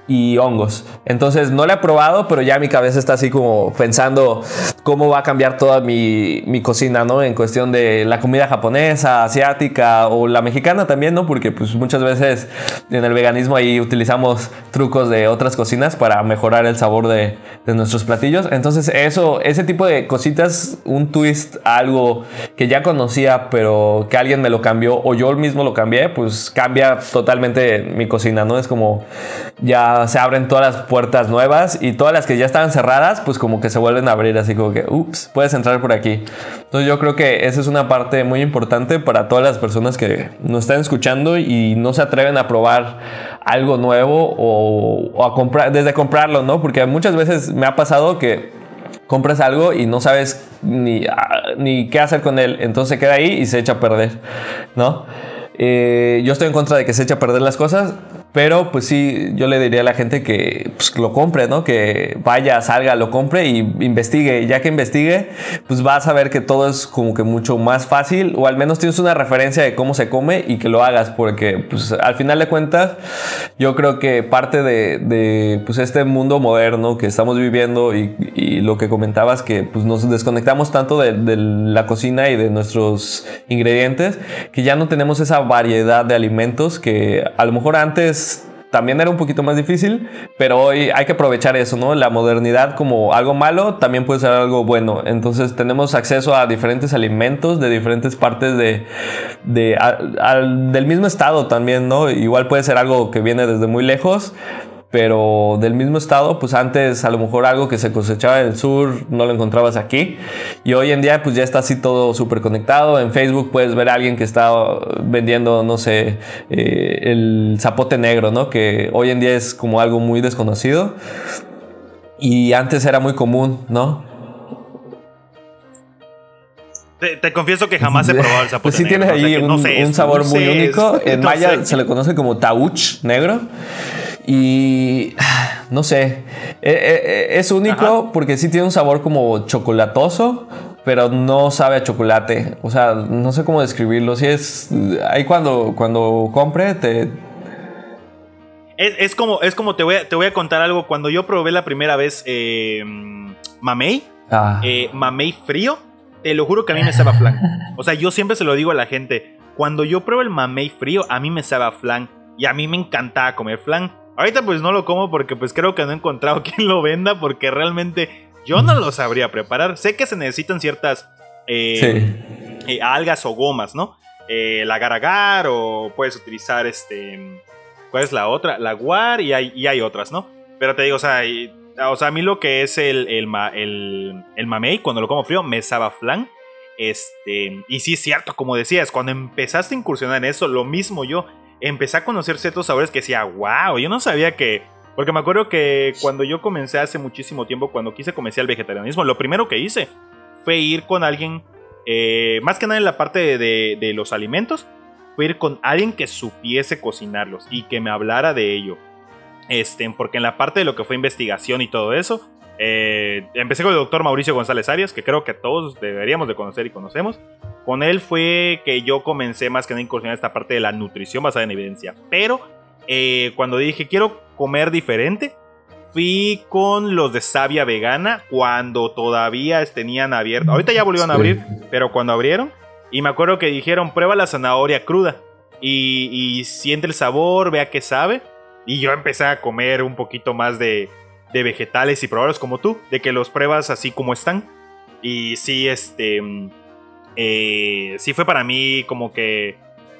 y hongos. Entonces no la he probado, pero ya mi cabeza está así como pensando cómo va a cambiar toda mi, mi, cocina, ¿no? En cuestión de la comida japonesa, asiática o la mexicana también, ¿no? Porque pues muchas veces en el veganismo ahí utilizamos trucos de otras cocinas para mejorar el sabor de, de nuestros platillos. Entonces eso, ese tipo de cositas, un twist, algo que ya conocía, pero que alguien me lo cambió o yo mismo lo cambié, pues cambia totalmente mi cocina, ¿no? Es como ya se abren todas las puertas nuevas y todas las que ya estaban cerradas, pues como que se vuelven a abrir, así como que, ups, puedes entrar por aquí. Entonces yo creo que esa es una parte muy importante para todas las personas que nos están escuchando y no se atreven a probar algo nuevo o, a comprar, desde comprarlo, ¿no? Porque muchas veces me ha pasado que compras algo y no sabes ni, ah, ni qué hacer con él, entonces se queda ahí y se echa a perder, ¿no? Eh, yo estoy en contra de que se eche a perder las cosas, pero pues sí, yo le diría a la gente que pues, lo compre, ¿no? Que vaya, salga, lo compre y investigue. Ya que investigue, pues vas a ver que todo es como que mucho más fácil o al menos tienes una referencia de cómo se come y que lo hagas porque pues al final de cuentas yo creo que parte de, pues este mundo moderno que estamos viviendo y, lo que comentabas que pues nos desconectamos tanto de, de la cocina y de nuestros ingredientes que ya no tenemos esa variedad de alimentos que a lo mejor antes también era un poquito más difícil, pero hoy hay que aprovechar eso, ¿no? La modernidad como algo malo también puede ser algo bueno. Entonces tenemos acceso a diferentes alimentos de diferentes partes de, del mismo estado también, ¿no? Igual puede ser algo que viene desde muy lejos, pero del mismo estado, pues antes a lo mejor algo que se cosechaba en el sur no lo encontrabas aquí. Y hoy en día pues ya está así todo súper conectado. En Facebook puedes ver a alguien que está vendiendo, no sé, eh, el zapote negro, ¿no? Que hoy en día es como algo muy desconocido. Y antes era muy común, ¿no? Te, confieso que jamás he probado el zapote pues sí negro. tiene ahí un, sabor muy único. En maya se le conoce como tauch negro. Y no sé, e, e, e, es único porque sí tiene un sabor como chocolatoso, pero no sabe a chocolate. O sea, no sé cómo describirlo. Si es. Ahí cuando, cuando compre, te. Es, como, es como te voy, a, te voy a contar algo. Cuando yo probé la primera vez eh, mamey, ah. eh, mamey frío, te lo juro que a mí me sabe a flan. O sea, yo siempre se lo digo a la gente. Cuando yo pruebo el mamey frío, a mí me sabe a flan. Y a mí me encantaba comer flan. Ahorita pues no lo como porque pues creo que no he encontrado quien lo venda porque realmente yo no lo sabría preparar. Sé que se necesitan ciertas eh, eh, algas o gomas, ¿no? Eh, la agar o puedes utilizar este... ¿Cuál es la otra? La guar y hay, y hay otras, ¿no? Pero te digo, o sea, o sea, a mí lo que es el, el, el, el mamey, cuando lo como frío, me sabe flan. Este, y sí es cierto, como decías, cuando empezaste a incursionar en eso, lo mismo yo empecé a conocer ciertos sabores que decía, wow, yo no sabía que... Porque me acuerdo que cuando yo comencé hace muchísimo tiempo, cuando quise comenzar el vegetarianismo, lo primero que hice fue ir con alguien, eh, más que nada en la parte de, los alimentos, fue ir con alguien que supiese cocinarlos y que me hablara de ello. Este, porque en la parte de lo que fue investigación y todo eso, eh, empecé con el doctor Mauricio González Arias, que creo que todos deberíamos de conocer y conocemos. Con él fue que yo comencé más que nada a incursionar esta parte de la nutrición basada en evidencia. Pero eh, cuando dije quiero comer diferente, fui con los de Savia Vegana cuando todavía tenían abierto. Ahorita ya volvieron a abrir, pero cuando abrieron. Y me acuerdo que dijeron, prueba la zanahoria cruda. Y, siente el sabor, vea qué sabe. Y yo empecé a comer un poquito más de, de vegetales y probarlos como tú, de que los pruebas así como están. Y sí, este... Mm, eh, sí fue para mí como que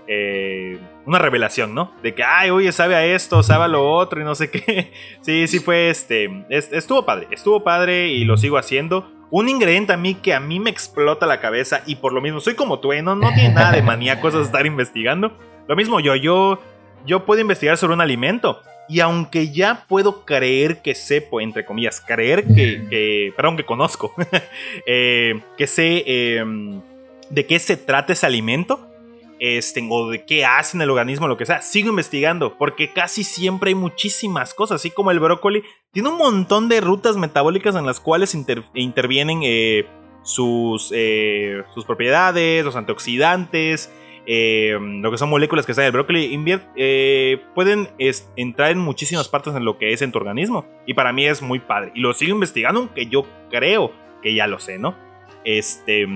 eh, una revelación, ¿no? De que, ay, oye, sabe a esto, sabe a lo otro y no sé qué. sí, sí fue este. estuvo padre, estuvo padre y lo sigo haciendo. Un ingrediente a mí que a mí me explota la cabeza y por lo mismo soy como tú, ¿eh? no, no tiene nada de maníacos de estar investigando. Lo mismo yo, yo, yo puedo investigar sobre un alimento y aunque ya puedo creer que sepo, entre comillas, creer que, que perdón, que conozco, eh, que sé em, de qué se trata ese alimento, este, o de qué hacen el organismo, lo que sea, sigo investigando, porque casi siempre hay muchísimas cosas, así como el brócoli, tiene un montón de rutas metabólicas en las cuales intervienen eh, sus, eh, sus propiedades, los antioxidantes, eh, lo que son moléculas que están en el brócoli, pueden entrar en muchísimas partes en lo que es en tu organismo. Y para mí es muy padre. Y lo sigo investigando, aunque yo creo que ya lo sé, ¿no? Este.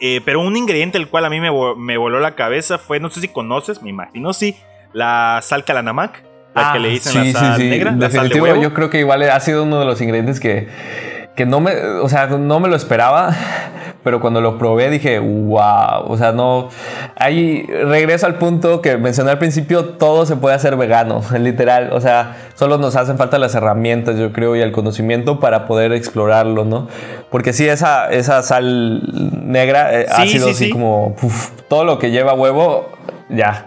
Eh, pero un ingrediente el cual a mí me, voló la cabeza fue, no sé si conoces, me imagino sí, la sal calanamac, la que le ah, dicen la sal negra. La sal de yo creo que igual ha sido uno de los ingredientes que, que no me, o sea, no me lo esperaba, pero cuando lo probé dije, wow, o sea, no, ahí regreso al punto que mencioné al principio, todo se puede hacer vegano, literal, o sea, solo nos hacen falta las herramientas, yo creo, y el conocimiento para poder explorarlo, ¿no? Porque sí, esa, esa sal negra eh, ha sido así como, todo lo que lleva huevo, ya,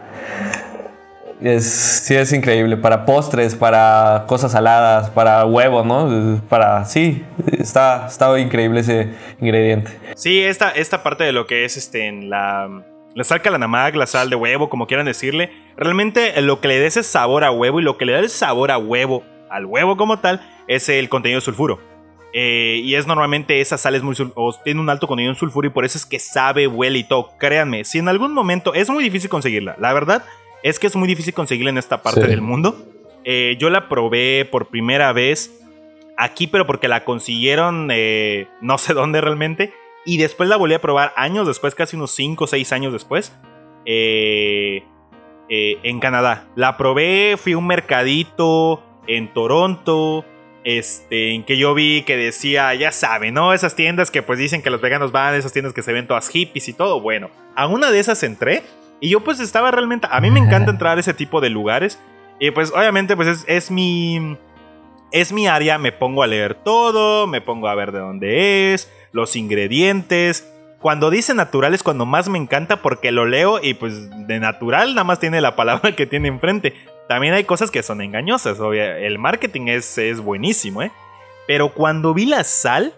es, sí, es increíble. Para postres, para cosas saladas, para huevos, ¿no? Para. Sí, está, está increíble ese ingrediente. Sí, esta, esta parte de lo que es este, en la. La sal calanamag, la sal de huevo, como quieran decirle. Realmente lo que le da ese sabor a huevo y lo que le da el sabor a huevo, al huevo como tal, es el contenido de sulfuro. Eh, y es normalmente esa sal es muy o tiene un alto contenido en sulfuro y por eso es que sabe, huele y todo. Créanme, si en algún momento es muy difícil conseguirla, la verdad, es que es muy difícil conseguirla en esta parte del mundo. Eh, yo la probé por primera vez aquí, pero porque la consiguieron eh, no sé dónde realmente. Y después la volví a probar años después, casi unos 5 o 6 años después. Eh, en Canadá. La probé, fui a un mercadito en Toronto. Este, en que yo vi que decía, ya saben, ¿no? Esas tiendas que pues dicen que los veganos van, esas tiendas que se ven todas hippies y todo. Bueno, a una de esas entré y yo pues estaba realmente... A mí me encanta entrar a ese tipo de lugares. Y pues obviamente pues es, mi... Es mi área, me pongo a leer todo, me pongo a ver de dónde es, los ingredientes. Cuando dice natural es cuando más me encanta porque lo leo y pues de natural nada más tiene la palabra que tiene enfrente. También hay cosas que son engañosas, el marketing es, es buenísimo, ¿eh? Pero cuando vi la sal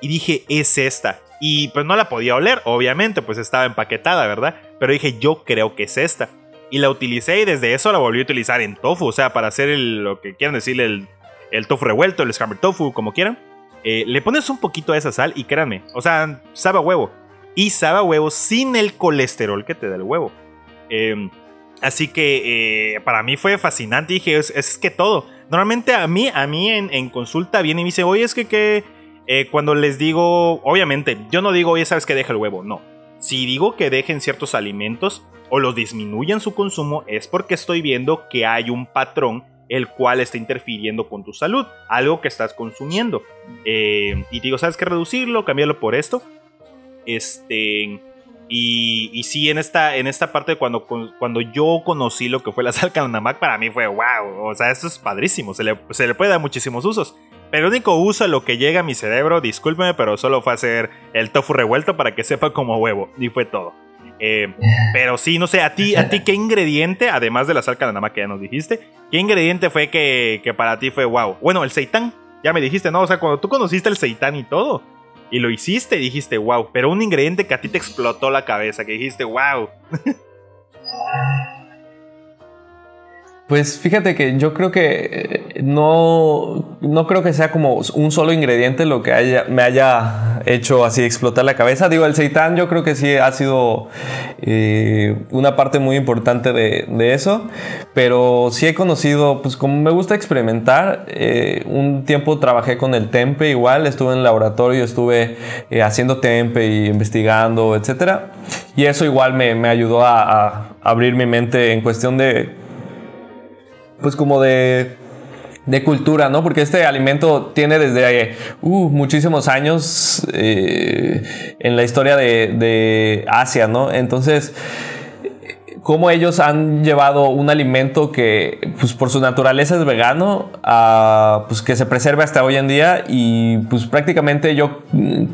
y dije, es esta. Y pues no la podía oler, obviamente, pues estaba empaquetada, ¿verdad? Pero dije, yo creo que es esta. Y la utilicé y desde eso la volví a utilizar en tofu, o sea, para hacer lo que quieran decirle, el, el tofu revuelto, el scrambled tofu, como quieran. Eh, le pones un poquito de esa sal y créanme, o sea, sabe huevo. Y sabe huevo sin el colesterol que te da el huevo. Em, así que eh, para mí fue fascinante. Dije, es, que todo. Normalmente a mí, a mí en, en consulta viene y me dice, oye, es que, que eh, cuando les digo, obviamente, yo no digo, oye, sabes que deja el huevo, no. Si digo que dejen ciertos alimentos o los disminuyan su consumo, es porque estoy viendo que hay un patrón el cual está interfiriendo con tu salud, algo que estás consumiendo. Eh, y digo, ¿sabes qué? Reducirlo, cambiarlo por esto. Este. Y, y sí, en esta, en esta parte, cuando, cuando yo conocí lo que fue la sal Canamac, para mí fue wow. O sea, esto es padrísimo. Se le, se le puede dar muchísimos usos. Pero el único uso a lo que llega a mi cerebro, discúlpeme, pero solo fue hacer el tofu revuelto para que sepa como huevo. Y fue todo. Eh, pero sí, no sé, a ti, a ti, ¿qué ingrediente, además de la sal que ya nos dijiste, qué ingrediente fue que, que para ti fue wow? Bueno, el seitán, ya me dijiste, ¿no? O sea, cuando tú conociste el seitán y todo, y lo hiciste, dijiste wow, pero un ingrediente que a ti te explotó la cabeza, que dijiste wow. Pues fíjate que yo creo que eh, no, no creo que sea como un solo ingrediente lo que haya, me haya hecho así explotar la cabeza. Digo, el seitán yo creo que sí ha sido eh, una parte muy importante de, eso, pero sí he conocido, pues como me gusta experimentar, eh, un tiempo trabajé con el tempe igual, estuve en el laboratorio, estuve haciendo tempe y investigando, etcétera, y eso igual me, me ayudó a abrir mi mente en cuestión de pues como de, de cultura, ¿no? Porque este alimento tiene desde uh, muchísimos años eh, en la historia de, de Asia, ¿no? Entonces cómo ellos han llevado un alimento que pues por su naturaleza es vegano a pues que se preserve hasta hoy en día y pues prácticamente yo mm,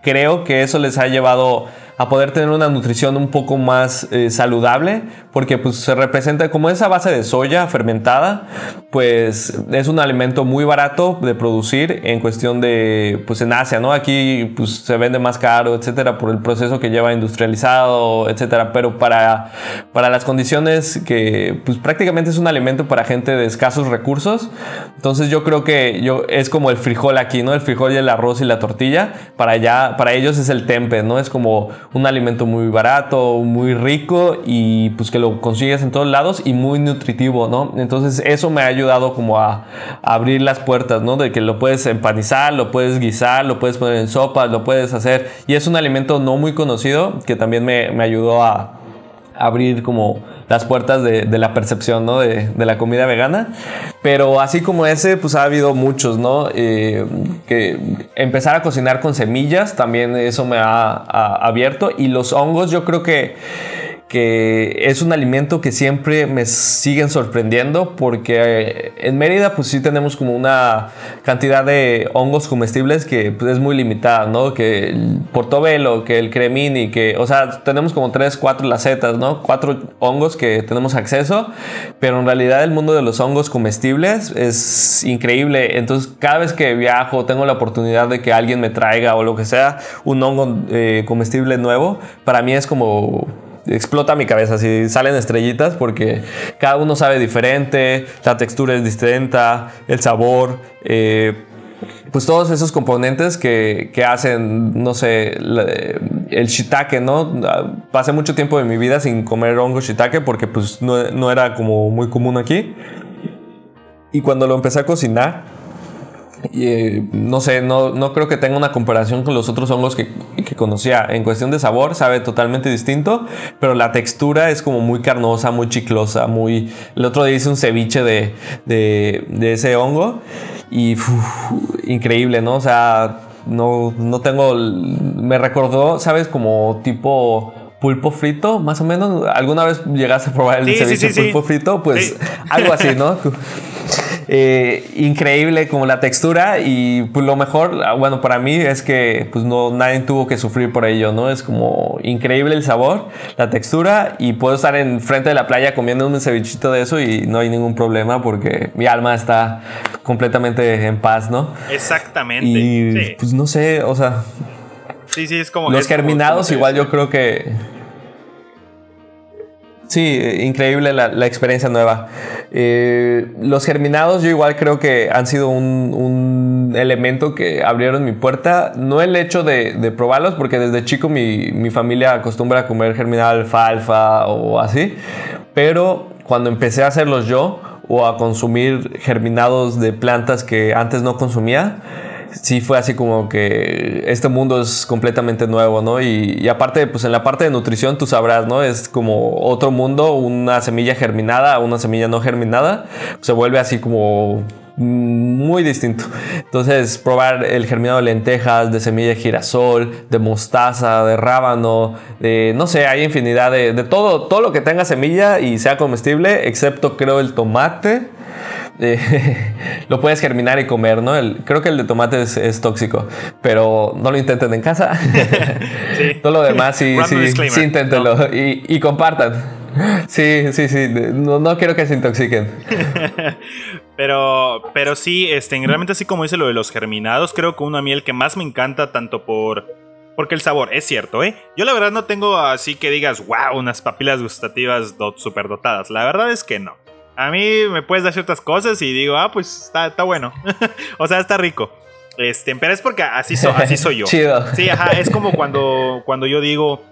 creo que eso les ha llevado a poder tener una nutrición un poco más eh, saludable, porque pues se representa como esa base de soya fermentada, pues es un alimento muy barato de producir en cuestión de, pues en Asia, ¿no? Aquí pues se vende más caro, etcétera, por el proceso que lleva industrializado, etcétera, pero para, para las condiciones que pues prácticamente es un alimento para gente de escasos recursos, entonces yo creo que yo, es como el frijol aquí, ¿no? El frijol y el arroz y la tortilla, para allá, para ellos es el tempe, ¿no? Es como un alimento muy barato, muy rico y pues que lo consigues en todos lados y muy nutritivo, ¿no? Entonces eso me ha ayudado como a, abrir las puertas, ¿no? De que lo puedes empanizar, lo puedes guisar, lo puedes poner en sopa, lo puedes hacer y es un alimento no muy conocido que también me, me ayudó a abrir como las puertas de, la percepción ¿no? de, la comida vegana. Pero así como ese, pues ha habido muchos, ¿no? Eh, que empezar a cocinar con semillas, también eso me ha abierto. Y los hongos, yo creo que que es un alimento que siempre me siguen sorprendiendo porque eh, en Mérida pues sí tenemos como una cantidad de hongos comestibles que pues, es muy limitada, ¿no? Que el portobelo, que el cremini, que, o sea, tenemos como tres, cuatro lacetas, ¿no? Cuatro hongos que tenemos acceso, pero en realidad el mundo de los hongos comestibles es increíble, entonces cada vez que viajo tengo la oportunidad de que alguien me traiga o lo que sea un hongo eh, comestible nuevo, para mí es como explota mi cabeza, si salen estrellitas porque cada uno sabe diferente, la textura es distinta, el sabor, eh, pues todos esos componentes que, hacen, no sé, el shiitake, ¿no? Pasé mucho tiempo de mi vida sin comer hongo shiitake porque pues no, no era como muy común aquí. Y cuando lo empecé a cocinar, eh, no sé, no, no, creo que tenga una comparación con los otros hongos que, que, conocía. En cuestión de sabor, sabe totalmente distinto, pero la textura es como muy carnosa, muy chiclosa, muy... El otro día hice un ceviche de, de, de ese hongo y increíble, ¿no? O sea, no, no tengo... Me recordó, ¿sabes? Como tipo pulpo frito, más o menos. ¿Alguna vez llegaste a probar el ceviche pulpo frito? Pues algo así, ¿no? Eh, increíble como la textura y pues lo mejor, ah, bueno, para mí es que pues no, nadie tuvo que sufrir por ello, ¿no? Es como increíble el sabor, la textura y puedo estar en frente de la playa comiendo un cevichito de eso y no hay ningún problema porque mi alma está completamente en paz, ¿no? Exactamente. Y pues no sé, o sea... Sí, sí, es como... Los germinados igual yo creo que Sí, increíble la, experiencia nueva. Eh, los germinados yo igual creo que han sido un, elemento que abrieron mi puerta. No el hecho de, probarlos, porque desde chico mi, familia acostumbra a comer germinado alfalfa o así. Pero cuando empecé a hacerlos yo o a consumir germinados de plantas que antes no consumía, sí fue así como que este mundo es completamente nuevo, ¿no? Y, aparte, pues en la parte de nutrición tú sabrás, ¿no? Es como otro mundo, una semilla germinada, una semilla no germinada, se vuelve así como muy distinto. Entonces, probar el germinado de lentejas, de semilla de girasol, de mostaza, de rábano, de no sé, hay infinidad de, de todo, todo lo que tenga semilla y sea comestible, excepto creo el tomate lo puedes germinar y comer, ¿no? creo que el de tomate es, tóxico, pero no lo intenten en casa. Todo lo demás sí, sí, sí inténtenlo y, compartan. Sí, sí, sí, no, quiero que se intoxiquen. pero, pero sí, este, realmente así como dice lo de los germinados, creo que uno a mí el que más me encanta tanto por... Porque el sabor, es cierto, ¿eh? Yo la verdad no tengo así que digas, wow, unas papilas gustativas super dotadas. La verdad es que no. A mí me puedes dar ciertas cosas y digo, ah, pues está, está bueno. o sea, está rico. Este, pero es porque así, así soy yo. Chido. Sí, ajá, es como cuando, cuando yo digo,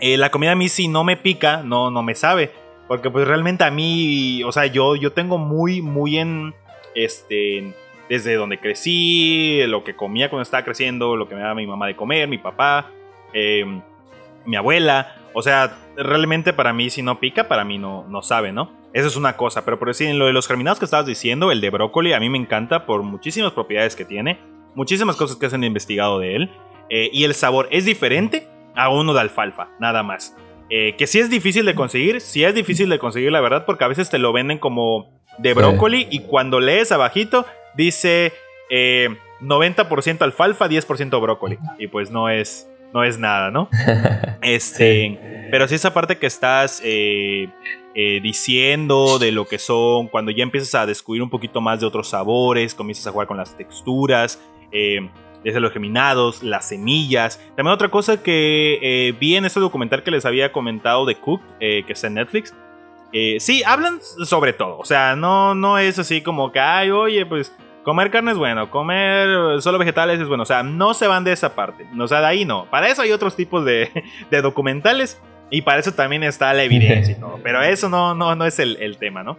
eh, la comida a mí si no me pica, no, no me sabe. Porque pues realmente a mí, o sea, yo, yo tengo muy, muy en, este, desde donde crecí, lo que comía cuando estaba creciendo, lo que me daba mi mamá de comer, mi papá, em, mi abuela. O sea, realmente para mí si no pica, para mí no, no sabe, ¿no? Eso es una cosa, pero por decir, en lo de los germinados que estabas diciendo, el de brócoli, a mí me encanta por muchísimas propiedades que tiene, muchísimas cosas que se han investigado de él, eh, y el sabor es diferente a uno de alfalfa, nada más. Eh, que sí es difícil de conseguir, sí es difícil de conseguir, la verdad, porque a veces te lo venden como de brócoli y cuando lees abajito dice 90% eh, alfalfa, 10% brócoli. Y pues no es, no es nada, ¿no? Este, Pero sí esa parte que estás eh, diciendo de lo que son, cuando ya empiezas a descubrir un poquito más de otros sabores, comienzas a jugar con las texturas desde los geminados, las semillas. También otra cosa que eh, vi en este documental que les había comentado de Cook, eh, que está en Netflix. Eh, sí, hablan sobre todo. O sea, no, no es así como que, ay, oye, pues comer carne es bueno, comer solo vegetales es bueno. O sea, no se van de esa parte. O sea, de ahí no. Para eso hay otros tipos de, documentales. Y para eso también está la evidencia y todo. Pero eso no, no, no es el, el tema, ¿no?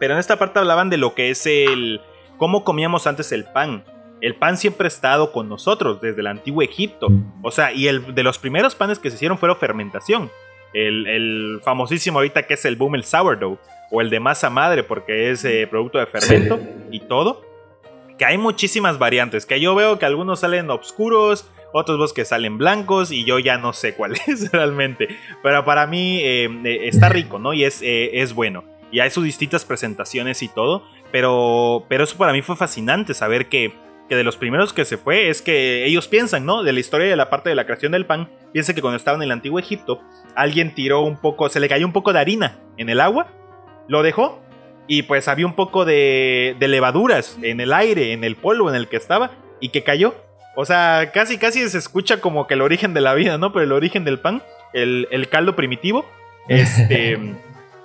Pero en esta parte hablaban de lo que es el. cómo comíamos antes el pan. El pan siempre ha estado con nosotros desde el antiguo Egipto. O sea, y el de los primeros panes que se hicieron fueron fermentación. El, famosísimo ahorita que es el boom, el sourdough. O el de masa madre, porque es eh, producto de fermento y todo. Que hay muchísimas variantes. Que yo veo que algunos salen oscuros, otros vos que salen blancos y yo ya no sé cuál es realmente. Pero para mí eh, eh, está rico, ¿no? Y es, es bueno. Y hay sus distintas presentaciones y todo. Pero, pero eso para mí fue fascinante saber que que de los primeros que se fue es que ellos piensan, ¿no? De la historia de la parte de la creación del pan, piensan que cuando estaban en el antiguo Egipto, alguien tiró un poco, se le cayó un poco de harina en el agua, lo dejó y pues había un poco de, de levaduras en el aire, en el polvo en el que estaba y que cayó. O sea, casi casi se escucha como que el origen de la vida, ¿no? Pero el origen del pan, el, el caldo primitivo, este,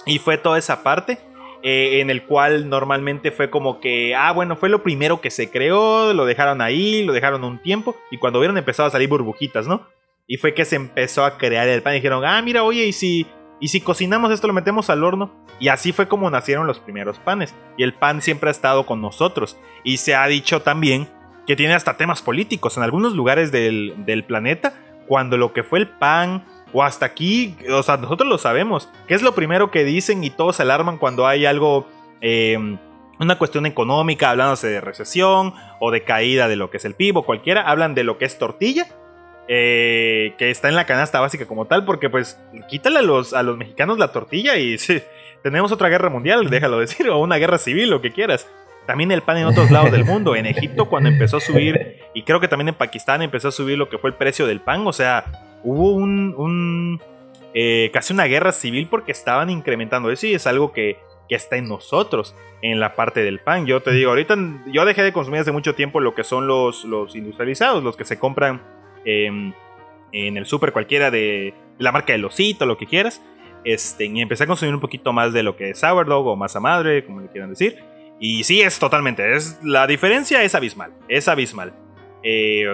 y fue toda esa parte. Eh, en el cual normalmente fue como que, ah, bueno, fue lo primero que se creó, lo dejaron ahí, lo dejaron un tiempo, y cuando vieron empezó a salir burbujitas, ¿no? Y fue que se empezó a crear el pan y dijeron, ah, mira, oye, ¿y si, y si cocinamos esto, lo metemos al horno? Y así fue como nacieron los primeros panes. Y el pan siempre ha estado con nosotros. Y se ha dicho también que tiene hasta temas políticos en algunos lugares del, del planeta, cuando lo que fue el pan o hasta aquí, o sea, nosotros lo sabemos. ¿Qué es lo primero que dicen y todos se alarman cuando hay algo, eh, una cuestión económica, hablándose de recesión o de caída de lo que es el PIB o cualquiera? Hablan de lo que es tortilla, eh, que está en la canasta básica como tal, porque pues quítale a los, a los mexicanos la tortilla y tenemos otra guerra mundial, déjalo decir, o una guerra civil, lo que quieras. También el pan en otros lados del mundo. En Egipto cuando empezó a subir, y creo que también en Pakistán empezó a subir lo que fue el precio del pan. O sea, hubo un, eh, casi una guerra civil porque estaban incrementando eso y es algo que, está en nosotros, en la parte del pan. Yo te digo, ahorita yo dejé de consumir hace mucho tiempo lo que son los, los industrializados, los que se compran en el súper cualquiera de la marca de Losito, lo que quieras. Este, y empecé a consumir un poquito más de lo que es sourdough o masa madre, como le quieran decir. Y sí, es totalmente, es, la diferencia es abismal, es abismal. Eh,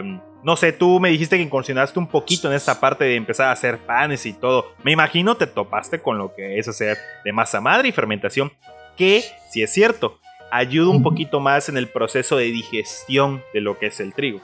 no sé, tú me dijiste que incursionaste un poquito en esa parte de empezar a hacer panes y todo. Me imagino te topaste con lo que es hacer de masa madre y fermentación, que, si es cierto, ayuda un poquito más en el proceso de digestión de lo que es el trigo.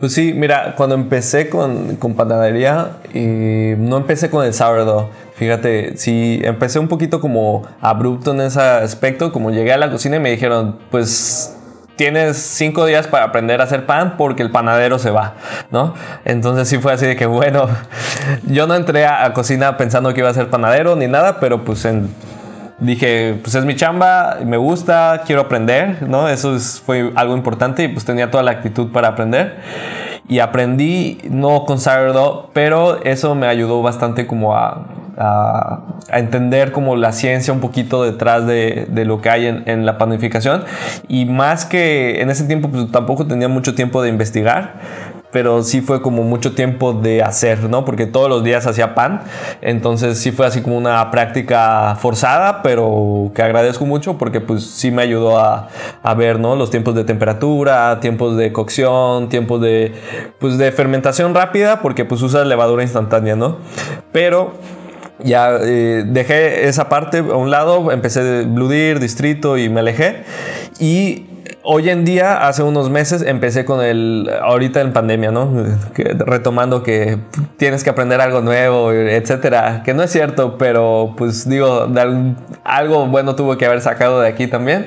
Pues sí, mira, cuando empecé con, con panadería, eh, no empecé con el sourdough. Fíjate, sí, empecé un poquito como abrupto en ese aspecto. Como llegué a la cocina y me dijeron, pues tienes cinco días para aprender a hacer pan porque el panadero se va, ¿no? Entonces sí fue así de que, bueno, yo no entré a, cocina pensando que iba a ser panadero ni nada, pero pues dije, pues es mi chamba, me gusta, quiero aprender, ¿no? Eso fue algo importante y pues tenía toda la actitud para aprender. Y aprendí, no con sourdough, pero eso me ayudó bastante como a a, entender como la ciencia un poquito detrás de, de lo que hay en, en, la panificación y más que en ese tiempo pues, tampoco tenía mucho tiempo de investigar pero sí fue como mucho tiempo de hacer, ¿no? Porque todos los días hacía pan, entonces sí fue así como una práctica forzada, pero que agradezco mucho porque pues sí me ayudó a, a ver, ¿no? Los tiempos de temperatura, tiempos de cocción, tiempos de, pues de fermentación rápida, porque pues usas levadura instantánea, ¿no? Pero ya eh, dejé esa parte a un lado, empecé Blue Deer, Distrito y me alejé. Y hoy en día, hace unos meses, empecé con el, ahorita en pandemia, ¿no? retomando que tienes que aprender algo nuevo, etcétera. Que no es cierto, pero pues digo, algo bueno tuvo que haber sacado de aquí también.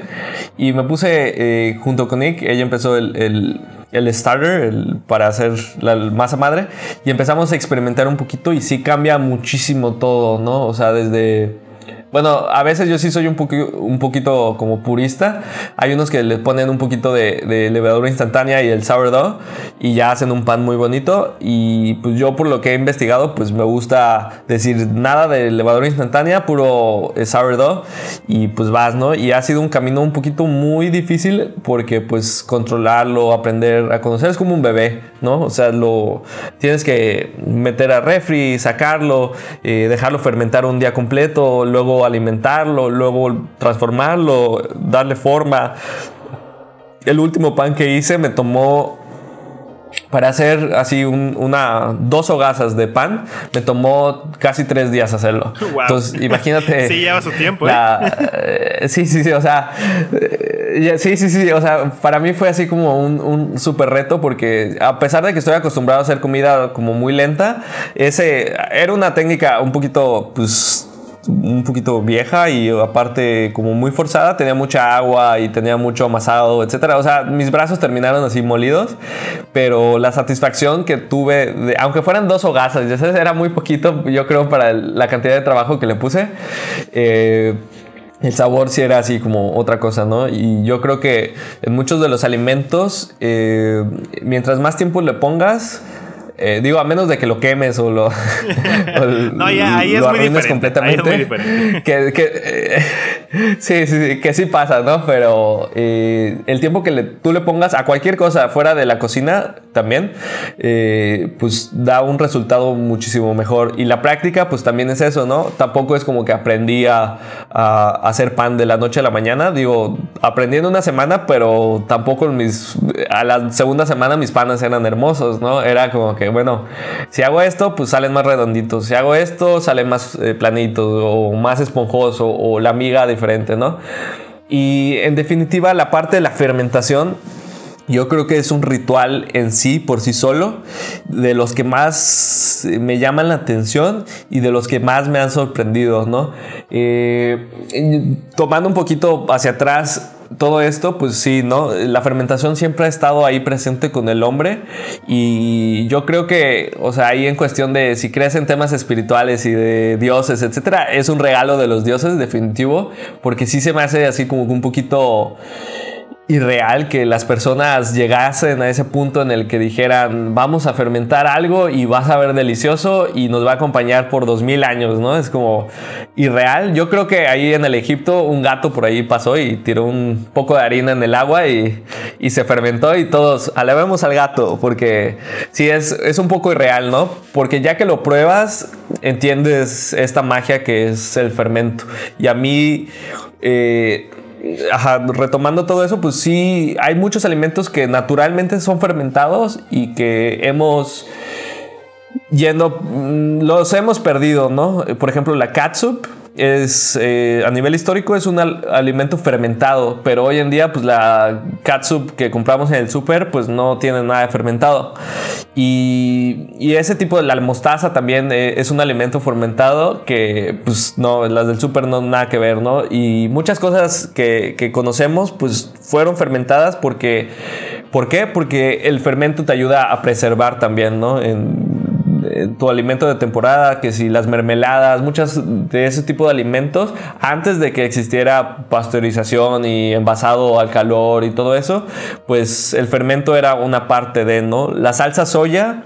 Y me puse eh, junto con Nick, ella empezó el, el starter para hacer la masa madre y empezamos a experimentar un poquito y sí cambia muchísimo todo, ¿no? O sea, desde bueno, a veces yo sí soy un, un poquito como purista. Hay unos que le ponen un poquito de, levadura instantánea y el sourdough y ya hacen un pan muy bonito. Y pues yo por lo que he investigado, pues me gusta decir nada de levadura instantánea, puro eh, sourdough y pues vas, ¿no? Y ha sido un camino un poquito muy difícil porque pues controlarlo, aprender a conocer es como un bebé, ¿no? O sea, lo tienes que meter a refri, sacarlo, eh, dejarlo fermentar un día completo, luego alimentarlo, luego transformarlo, darle forma. El último pan que hice me tomó para hacer así una dos hogazas de pan me tomó casi tres días hacerlo. Entonces imagínate. sí lleva su tiempo. ¿eh? Eh, sí, sí, sí, o sea, eh, sí, sí, sí, o sea, para mí fue así como un, un súper reto porque a pesar de que estoy acostumbrado a hacer comida como muy lenta, ese era una técnica un poquito, pues un poquito vieja y aparte como muy forzada, tenía mucha agua y tenía mucho amasado, etcétera. O sea, mis brazos terminaron así molidos, pero la satisfacción que tuve, de, aunque fueran dos hogazas, ya sabes, era muy poquito, yo creo, para la cantidad de trabajo que le puse. Eh, el sabor sí era así como otra cosa, ¿no? Y yo creo que en muchos de los alimentos, eh, mientras más tiempo le pongas, eh, digo, a menos de que lo quemes o lo. no, ya, ahí es completamente. Ahí es muy diferente. Que, que eh, sí, sí, sí, que sí pasa, ¿no? Pero eh, el tiempo que le, tú le pongas a cualquier cosa fuera de la cocina también, pues da un resultado muchísimo mejor. Y la práctica, pues también es eso, ¿no? Tampoco es como que aprendí a, a hacer pan de la noche a la mañana. Digo, aprendí en una semana, pero tampoco en mis. A la segunda semana mis panes eran hermosos, ¿no? Era como que bueno, si hago esto, pues salen más redonditos. Si hago esto, salen más eh, planitos o más esponjoso o la miga diferente, ¿no? Y en definitiva, la parte de la fermentación yo creo que es un ritual en sí, por sí solo, de los que más me llaman la atención y de los que más me han sorprendido, ¿no? Eh, tomando un poquito hacia atrás, todo esto, pues sí, ¿no? La fermentación siempre ha estado ahí presente con el hombre y yo creo que, o sea, ahí en cuestión de si crees en temas espirituales y de dioses, etcétera, es un regalo de los dioses definitivo, porque sí se me hace así como un poquito irreal que las personas llegasen a ese punto en el que dijeran vamos a fermentar algo y vas a ver delicioso y nos va a acompañar por dos mil años, ¿no? Es como irreal. Yo creo que ahí en el Egipto un gato por ahí pasó y tiró un poco de harina en el agua y, y se fermentó y todos alabemos al gato porque sí es, es un poco irreal, ¿no? Porque ya que lo pruebas entiendes esta magia que es el fermento y a mí... Eh, retomando todo eso, pues sí, hay muchos alimentos que naturalmente son fermentados y que hemos yendo, mm, los hemos perdido, ¿no? Por ejemplo, la catsup es eh, a nivel histórico es un alimento fermentado, pero hoy en día pues la catsup que compramos en el súper pues no tiene nada de fermentado. Y, y, ese tipo de la mostaza también eh, es un alimento fermentado que pues no, las del súper no nada que ver, ¿no? Y muchas cosas que, que conocemos pues fueron fermentadas porque ¿Por qué? Porque el fermento te ayuda a preservar también, ¿no? En, eh, tu alimento de temporada, que si las mermeladas, muchas de ese tipo de alimentos, antes de que existiera pasteurización y envasado al calor y todo eso, pues el fermento era una parte de, ¿no? La salsa soya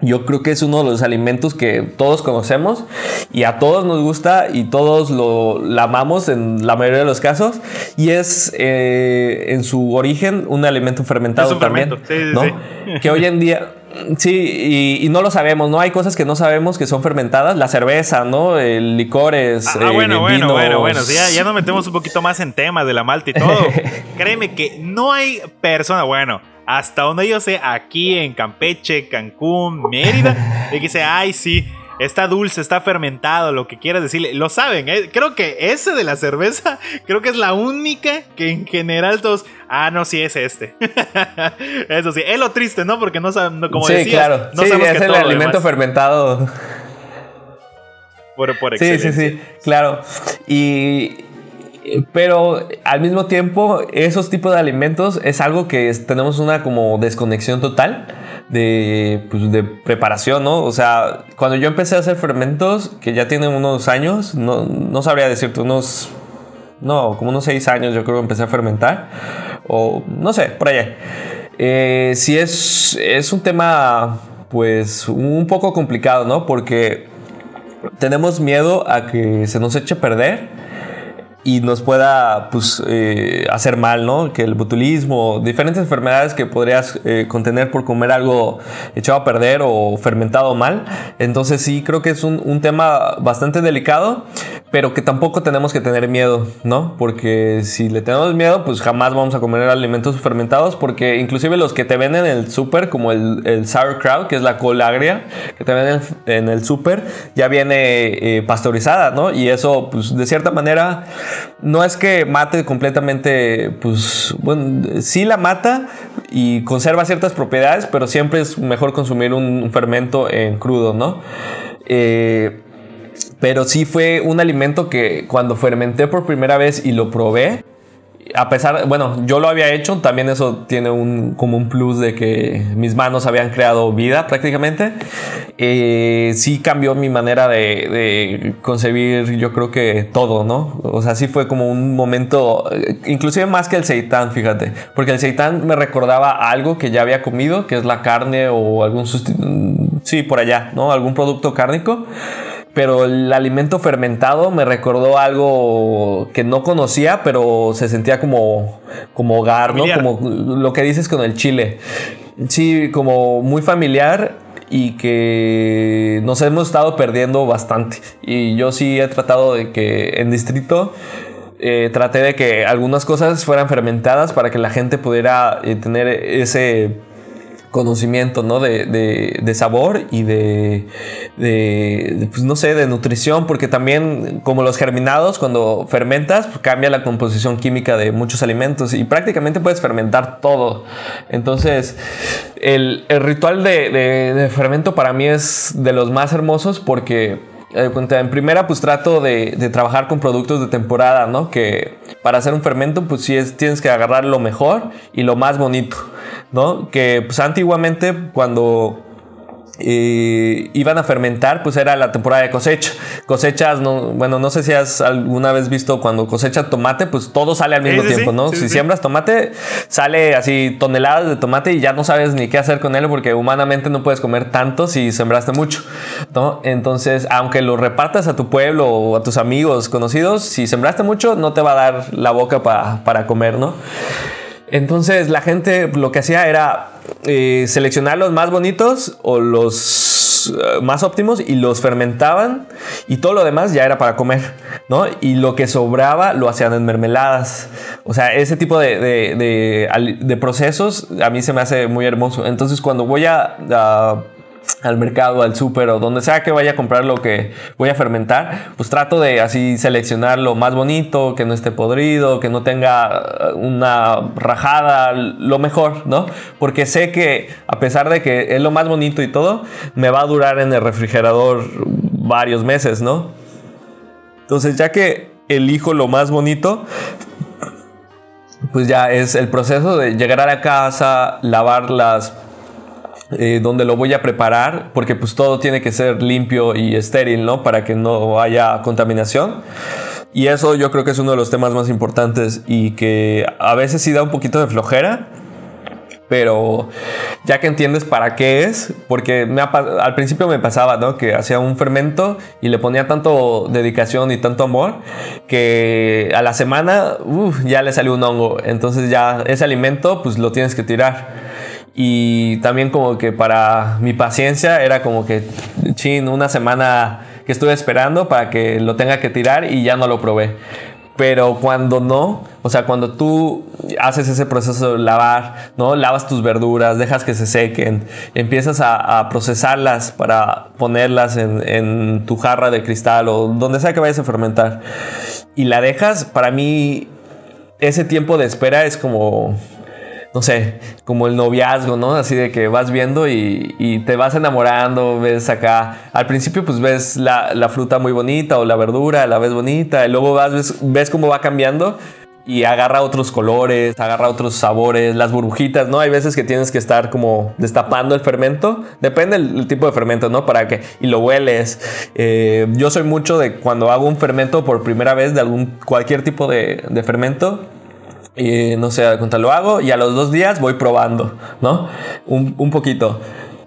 yo creo que es uno de los alimentos que todos conocemos y a todos nos gusta y todos lo amamos en la mayoría de los casos y es eh, en su origen un alimento fermentado también, ¿no? Que hoy en día sí, y, no lo sabemos, ¿no? Hay cosas que no sabemos que son fermentadas. La cerveza, ¿no? El licores. Ah, ah bueno, bueno, bueno, bueno, ya, ya nos metemos un poquito más en temas de la malta y todo. Créeme que no hay persona, bueno, hasta donde yo sé, aquí en Campeche, Cancún, Mérida, y que dice, ay, sí está dulce, está fermentado, lo que quieras decirle. Lo saben, ¿eh? creo que ese de la cerveza, creo que es la única que en general todos. Ah, no, sí es este. Eso sí, es lo triste, ¿no? Porque no saben, como sí, claro. no sí, es el alimento fermentado. Por, por sí, sí, sí, claro. Y, pero al mismo tiempo esos tipos de alimentos es algo que tenemos una como desconexión total de, pues, de preparación, ¿no? O sea, cuando yo empecé a hacer fermentos, que ya tienen unos años, no, no sabría decirte, unos, no, como unos seis años yo creo que empecé a fermentar, o no sé, por allá. Eh, sí es, es un tema, pues, un poco complicado, ¿no? Porque tenemos miedo a que se nos eche a perder y nos pueda pues, eh, hacer mal, ¿no? Que el botulismo, diferentes enfermedades que podrías eh, contener por comer algo echado a perder o fermentado mal. Entonces sí, creo que es un, un, tema bastante delicado, pero que tampoco tenemos que tener miedo, ¿no? Porque si le tenemos miedo, pues jamás vamos a comer alimentos fermentados, porque inclusive los que te venden en el súper, como el, el, sauerkraut, que es la col agria, que te venden en el súper, ya viene eh, pasteurizada, ¿no? Y eso, pues de cierta manera no es que mate completamente, pues, bueno, sí la mata y conserva ciertas propiedades, pero siempre es mejor consumir un, fermento en crudo, ¿no? Eh, pero sí fue un alimento que cuando fermenté por primera vez y lo probé, a pesar, bueno, yo lo había hecho, también eso tiene un, como un plus de que mis manos habían creado vida prácticamente. Eh, sí cambió mi manera de, concebir, yo creo que todo, ¿no? O sea, sí fue como un momento, eh, inclusive más que el seitán, fíjate, porque el seitán me recordaba algo que ya había comido, que es la carne o algún sustituto, sí, por allá, ¿no? Algún producto cárnico pero el alimento fermentado me recordó algo que no conocía, pero se sentía como, como hogar, ¿no? Como lo que dices con el chile. Sí, como muy familiar y que nos hemos estado perdiendo bastante. Y yo sí he tratado de que en distrito eh, traté de que algunas cosas fueran fermentadas para que la gente pudiera eh, tener ese conocimiento, ¿no? De, de, sabor y de, de, pues no sé, de nutrición, porque también como los germinados, cuando fermentas, pues cambia la composición química de muchos alimentos y prácticamente puedes fermentar todo. Entonces, el, el ritual de, fermento para mí es de los más hermosos porque en primera, pues trato de, de, trabajar con productos de temporada, ¿no? Que para hacer un fermento, pues sí es, tienes que agarrar lo mejor y lo más bonito. ¿no? Que pues antiguamente cuando eh, iban a fermentar, pues era la temporada de cosecha. Cosechas, no, bueno, no sé si has alguna vez visto cuando cosecha tomate, pues todo sale al mismo tiempo, ¿no? si siembras tomate, sale así toneladas de tomate y ya no sabes ni qué hacer con él porque humanamente no puedes comer tanto si sembraste mucho, ¿no? Entonces, aunque lo repartas a tu pueblo o a tus amigos conocidos, si sembraste mucho, no te va a dar la boca para comer, ¿no? Entonces la gente lo que hacía era eh, seleccionar los más bonitos o los eh, más óptimos y los fermentaban y todo lo demás ya era para comer, ¿no? Y lo que sobraba lo hacían en mermeladas. O sea, ese tipo de, procesos a mí se me hace muy hermoso. Entonces cuando voy a al mercado, al súper o donde sea que vaya a comprar lo que voy a fermentar, pues trato de así seleccionar lo más bonito, que no esté podrido, que no tenga una rajada, lo mejor, ¿no? Porque sé que a pesar de que es lo más bonito y todo, me va a durar en el refrigerador varios meses, ¿no? Entonces ya que elijo lo más bonito, pues ya es el proceso de llegar a la casa, lavar las eh, donde lo voy a preparar, porque pues todo tiene que ser limpio y estéril, ¿no? Para que no haya contaminación. Y eso yo creo que es uno de los temas más importantes y que a veces sí da un poquito de flojera, pero ya que entiendes para qué es, porque al principio me pasaba, ¿no? Que hacía un fermento y le ponía tanto dedicación y tanto amor que a la semana ya le salió un hongo, entonces ya ese alimento pues lo tienes que tirar. Y también como que para mi paciencia era como que, chin, una semana que estuve esperando para que lo tenga que tirar y ya no lo probé. Pero cuando no, o sea, cuando tú haces ese proceso de lavar, ¿no? Lavas tus verduras, dejas que se sequen, empiezas a, procesarlas para ponerlas en, en, tu jarra de cristal o donde sea que vayas a fermentar y la dejas, para mí ese tiempo de espera es como no sé, como el noviazgo, ¿no? Así de que vas viendo y, te vas enamorando, ves acá. Al principio, pues ves la, fruta muy bonita o la verdura, la ves bonita, y luego vas, ves, cómo va cambiando y agarra otros colores, agarra otros sabores, las burbujitas, ¿no? Hay veces que tienes que estar como destapando el fermento, depende del tipo de fermento, ¿no? Para que, y lo hueles. Eh, yo soy mucho de cuando hago un fermento por primera vez de algún, cualquier tipo de, de fermento, y no sé, cuánto lo hago y a los dos días voy probando, ¿no? Un, un poquito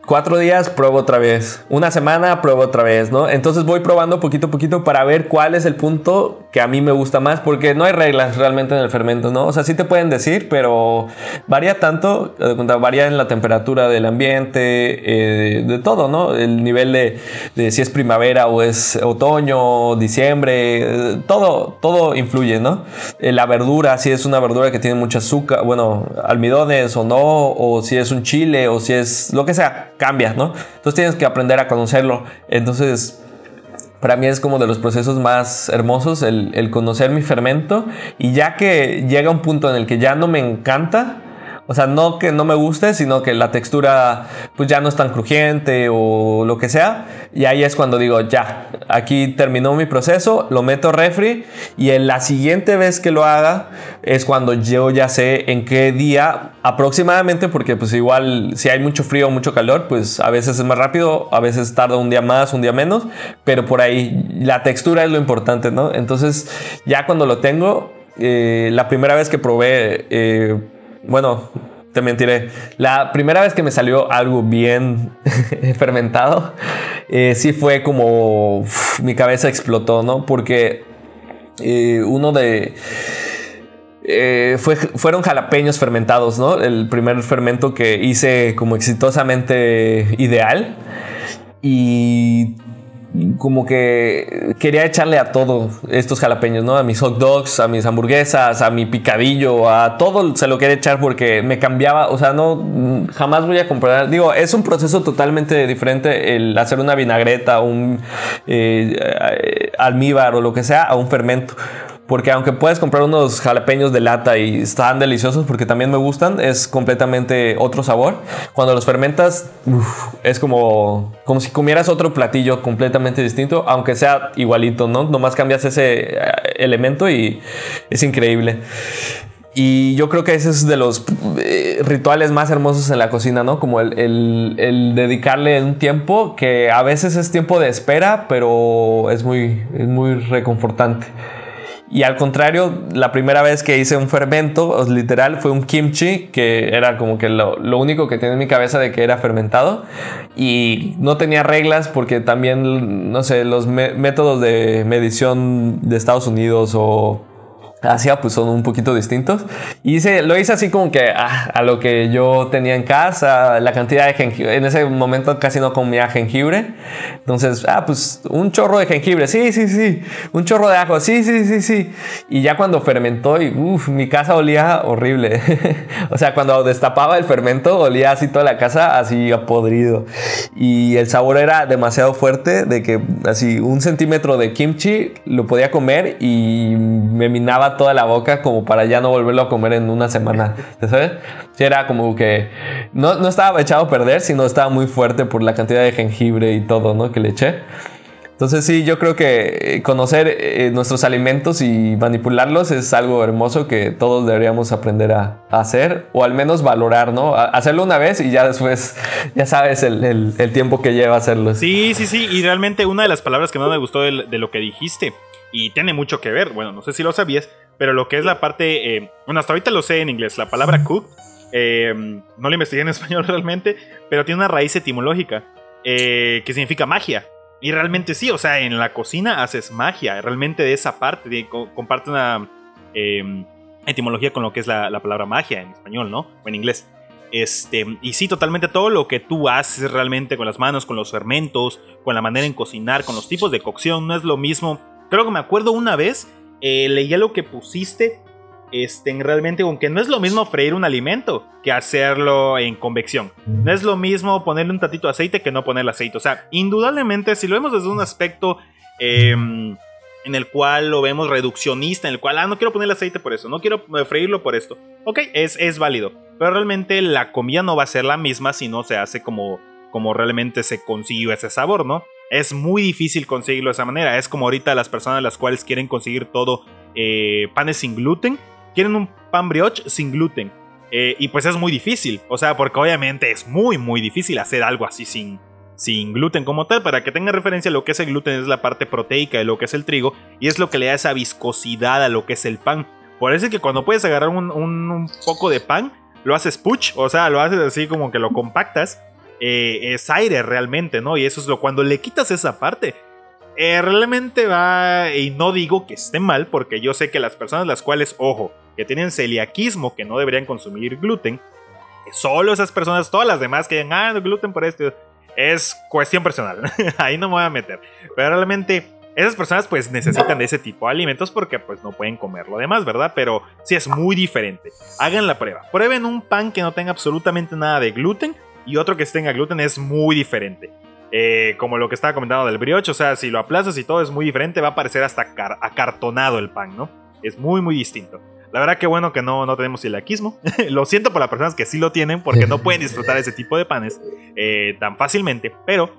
cuatro días pruebo otra vez, una semana pruebo otra vez, ¿no? Entonces voy probando poquito a poquito para ver cuál es el punto que a mí me gusta más, porque no hay reglas realmente en el fermento, ¿no? O sea, sí te pueden decir, pero varía tanto, varía en la temperatura del ambiente, eh, de todo, ¿no? El nivel de, si es primavera o es otoño, diciembre, todo, todo influye, ¿no? Eh, la verdura, si es una verdura que tiene mucha azúcar, bueno, almidones o no, o si es un chile, o si es lo que sea cambia, ¿no? Entonces tienes que aprender a conocerlo. Entonces, para mí es como de los procesos más hermosos el, el conocer mi fermento y ya que llega un punto en el que ya no me encanta, o sea, no que no me guste, sino que la textura pues ya no es tan crujiente o lo que sea. Y ahí es cuando digo, ya, aquí terminó mi proceso, lo meto refri y en la siguiente vez que lo haga es cuando yo ya sé en qué día aproximadamente, porque pues igual si hay mucho frío o mucho calor, pues a veces es más rápido, a veces tarda un día más, un día menos, pero por ahí la textura es lo importante, ¿no? Entonces ya cuando lo tengo, eh, la primera vez que probé... Eh, bueno, te mentiré. La primera vez que me salió algo bien fermentado, eh, sí fue como mi cabeza explotó, ¿no? Porque eh, uno de... Eh, fueron jalapeños fermentados, ¿no? El primer fermento que hice como exitosamente ideal. Y como que quería echarle a todo estos jalapeños, ¿no? A mis hot dogs, a mis hamburguesas, a mi picadillo, a todo se lo quería echar porque me cambiaba, o sea, no, jamás voy a comprar, digo, es un proceso totalmente diferente el hacer una vinagreta, un eh, almíbar o lo que sea a un fermento. Porque aunque puedes comprar unos jalapeños de lata y están deliciosos porque también me gustan, es completamente otro sabor. Cuando los fermentas es como, como si comieras otro platillo completamente distinto, aunque sea igualito, ¿no? Nomás cambias ese eh, elemento y es increíble. Y yo creo que ese es de los eh, rituales más hermosos en la cocina, ¿no? Como el, el, el, dedicarle un tiempo que a veces es tiempo de espera, pero es muy, es muy reconfortante. Y al contrario, la primera vez que hice un fermento, literal, fue un kimchi, que era como que lo, lo, único que tenía en mi cabeza de que era fermentado. Y no tenía reglas porque también, no sé, los métodos de medición de Estados Unidos o Asia pues son un poquito distintos. Y hice, lo hice así como que ah, a lo que yo tenía en casa, la cantidad de jengibre. En ese momento casi no comía jengibre. Entonces, ah, pues un chorro de jengibre, sí, sí, sí. Un chorro de ajo, sí, sí, sí, sí. Y ya cuando fermentó, y uff, mi casa olía horrible. o sea, cuando destapaba el fermento, olía así toda la casa, así podrido. Y el sabor era demasiado fuerte, de que así un centímetro de kimchi lo podía comer y me minaba toda la boca como para ya no volverlo a comer en una semana. ¿Sabes? Era como que no, no estaba echado a perder, sino estaba muy fuerte por la cantidad de jengibre y todo, ¿no? Que le eché. Entonces sí, yo creo que eh, conocer eh, nuestros alimentos y manipularlos es algo hermoso que todos deberíamos aprender a, hacer o al menos valorar, ¿no? hacerlo una vez y ya después ya sabes el, el, tiempo que lleva hacerlo. Sí, sí, sí. Y realmente una de las palabras que más me gustó de, de lo que dijiste y tiene mucho que ver, bueno, no sé si lo sabías, pero lo que es la parte, eh, bueno, hasta ahorita lo sé en inglés, la palabra cook, eh, no la investigué en español realmente, pero tiene una raíz etimológica eh, que significa magia. Y realmente sí, o sea, en la cocina haces magia, realmente de esa parte, comparte una etimología con lo que es la, palabra magia en español, ¿no? O en inglés. Este, y sí, totalmente todo lo que tú haces realmente con las manos, con los fermentos, con la manera en cocinar, con los tipos de cocción, no es lo mismo. Creo que me acuerdo una vez, eh, leía lo que pusiste, este, realmente, aunque no es lo mismo freír un alimento que hacerlo en convección. No es lo mismo ponerle un tatito de aceite que no ponerle aceite. O sea, indudablemente, si lo vemos desde un aspecto em, en el cual lo vemos reduccionista, en el cual, ah, no quiero ponerle aceite por eso, no quiero eh, freírlo por esto. Ok, es, es válido. Pero realmente la comida no va a ser la misma si no se hace como, como realmente se consigue ese sabor, ¿no? Es muy difícil conseguirlo de esa manera. Es como ahorita las personas las cuales quieren conseguir todo eh, panes sin gluten. Quieren un pan brioche sin gluten. Eh, y pues es muy difícil. O sea, porque obviamente es muy, muy difícil hacer algo así sin, sin gluten como tal. Para que tenga referencia, lo que es el gluten es la parte proteica de lo que es el trigo y es lo que le da esa viscosidad a lo que es el pan. Por eso es que cuando puedes agarrar un, poco de pan, lo haces puch, o sea, lo haces así como que lo compactas. Eh, es aire realmente, ¿no? Y eso es lo cuando le quitas esa parte. Eh, realmente va, y no digo que esté mal, porque yo sé que las personas las cuales, ojo, que tienen celiaquismo, que no deberían consumir gluten, solo esas personas, todas las demás que digan, ah, gluten por esto, es cuestión personal. Ahí no me voy a meter. Pero realmente esas personas pues necesitan de ese tipo de alimentos porque pues no pueden comer lo demás, ¿verdad? Pero sí es muy diferente. Hagan la prueba. Prueben un pan que no tenga absolutamente nada de gluten y otro que tenga gluten es muy diferente. Eh, como lo que estaba comentando del brioche, o sea, si lo aplazas y todo es muy diferente, va a parecer hasta acartonado el pan, ¿no? Es muy, muy distinto. La verdad que bueno que no, no tenemos celiaquismo. lo siento por las personas que sí lo tienen porque no pueden disfrutar ese tipo de panes eh, tan fácilmente. Pero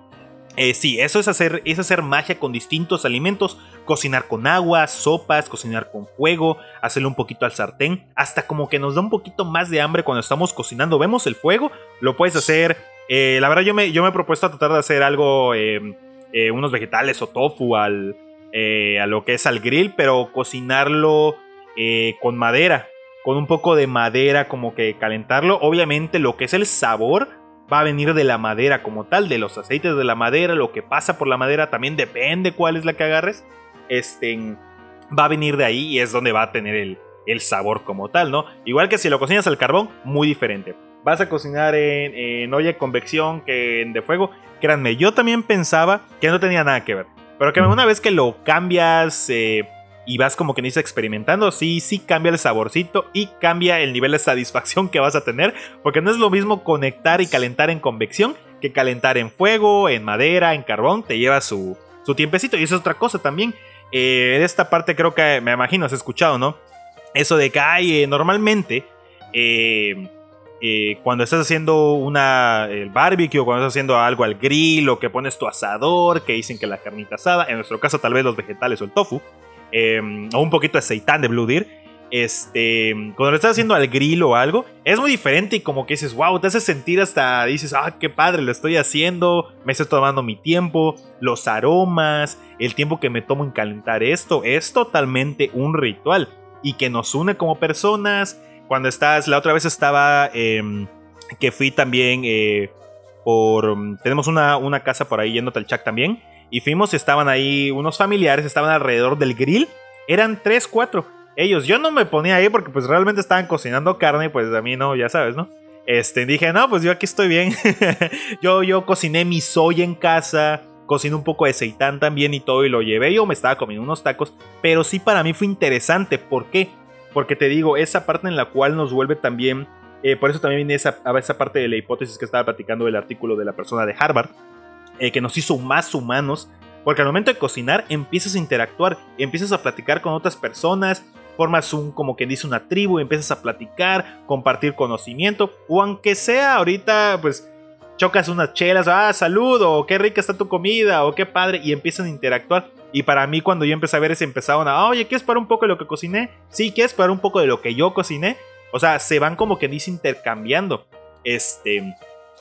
eh, sí, eso es hacer, es hacer magia con distintos alimentos. Cocinar con agua, sopas, cocinar con fuego, hacerle un poquito al sartén. Hasta como que nos da un poquito más de hambre cuando estamos cocinando. Vemos el fuego, lo puedes hacer. Eh, la verdad yo me, yo me he propuesto a tratar de hacer algo, unos vegetales o tofu al, a lo que es al grill, pero cocinarlo eh, con madera, con un poco de madera como que calentarlo. Obviamente lo que es el sabor va a venir de la madera como tal, de los aceites de la madera, lo que pasa por la madera también depende cuál es la que agarres. Este va a venir de ahí y es donde va a tener el, el sabor como tal, ¿no? Igual que si lo cocinas al carbón, muy diferente. Vas a cocinar en, olla de convección que en de fuego. Créanme, yo también pensaba que no tenía nada que ver. Pero que una vez que lo cambias eh, y vas como que dice experimentando, sí, sí cambia el saborcito y cambia el nivel de satisfacción que vas a tener, porque no es lo mismo conectar y calentar en convección que calentar en fuego, en madera, en carbón, te lleva su, su tiempecito y eso es otra cosa también. Eh, en esta parte creo que me imagino, has escuchado, ¿no? Eso de que hay eh, normalmente... Eh, cuando estás haciendo una, el barbecue, o cuando estás haciendo algo al grill, o que pones tu asador, que dicen que la carnita asada, en nuestro caso tal vez los vegetales o el tofu, Em, o un poquito de seitán de Blue Deer. Este, cuando lo estás haciendo al grill o algo, es muy diferente y como que dices, wow, te hace sentir hasta, dices, ah, qué padre, lo estoy haciendo, me estoy tomando mi tiempo, los aromas, el tiempo que me tomo en calentar esto, es totalmente un ritual y que nos une como personas. Cuando estás, la otra vez estaba, em, que fui también eh, por, tenemos una, una casa por ahí yendo al chat también y fuimos, estaban ahí unos familiares, estaban alrededor del grill. Eran tres, cuatro. Ellos, yo no me ponía ahí porque pues realmente estaban cocinando carne, pues a mí no, ya sabes, ¿no? Este, dije, no, pues yo aquí estoy bien. yo, yo cociné mi soya en casa, cociné un poco de seitán también y todo y lo llevé. Yo me estaba comiendo unos tacos, pero sí para mí fue interesante. ¿Por qué? Porque te digo, esa parte en la cual nos vuelve también, eh, por eso también viene esa, a esa parte de la hipótesis que estaba platicando del artículo de la persona de Harvard, eh, que nos hizo más humanos. Porque al momento de cocinar empiezas a interactuar, empiezas a platicar con otras personas, formas un, como que dice, una tribu, empiezas a platicar, compartir conocimiento, o aunque sea ahorita, pues chocas unas chelas, ah, salud, o qué rica está tu comida, o qué padre, y empiezan a interactuar. Y para mí, cuando yo empecé a ver eso, empezaron a, oye, ¿quieres para un poco de lo que cociné? Sí, ¿quieres para un poco de lo que yo cociné? O sea, se van como que dice intercambiando. Este.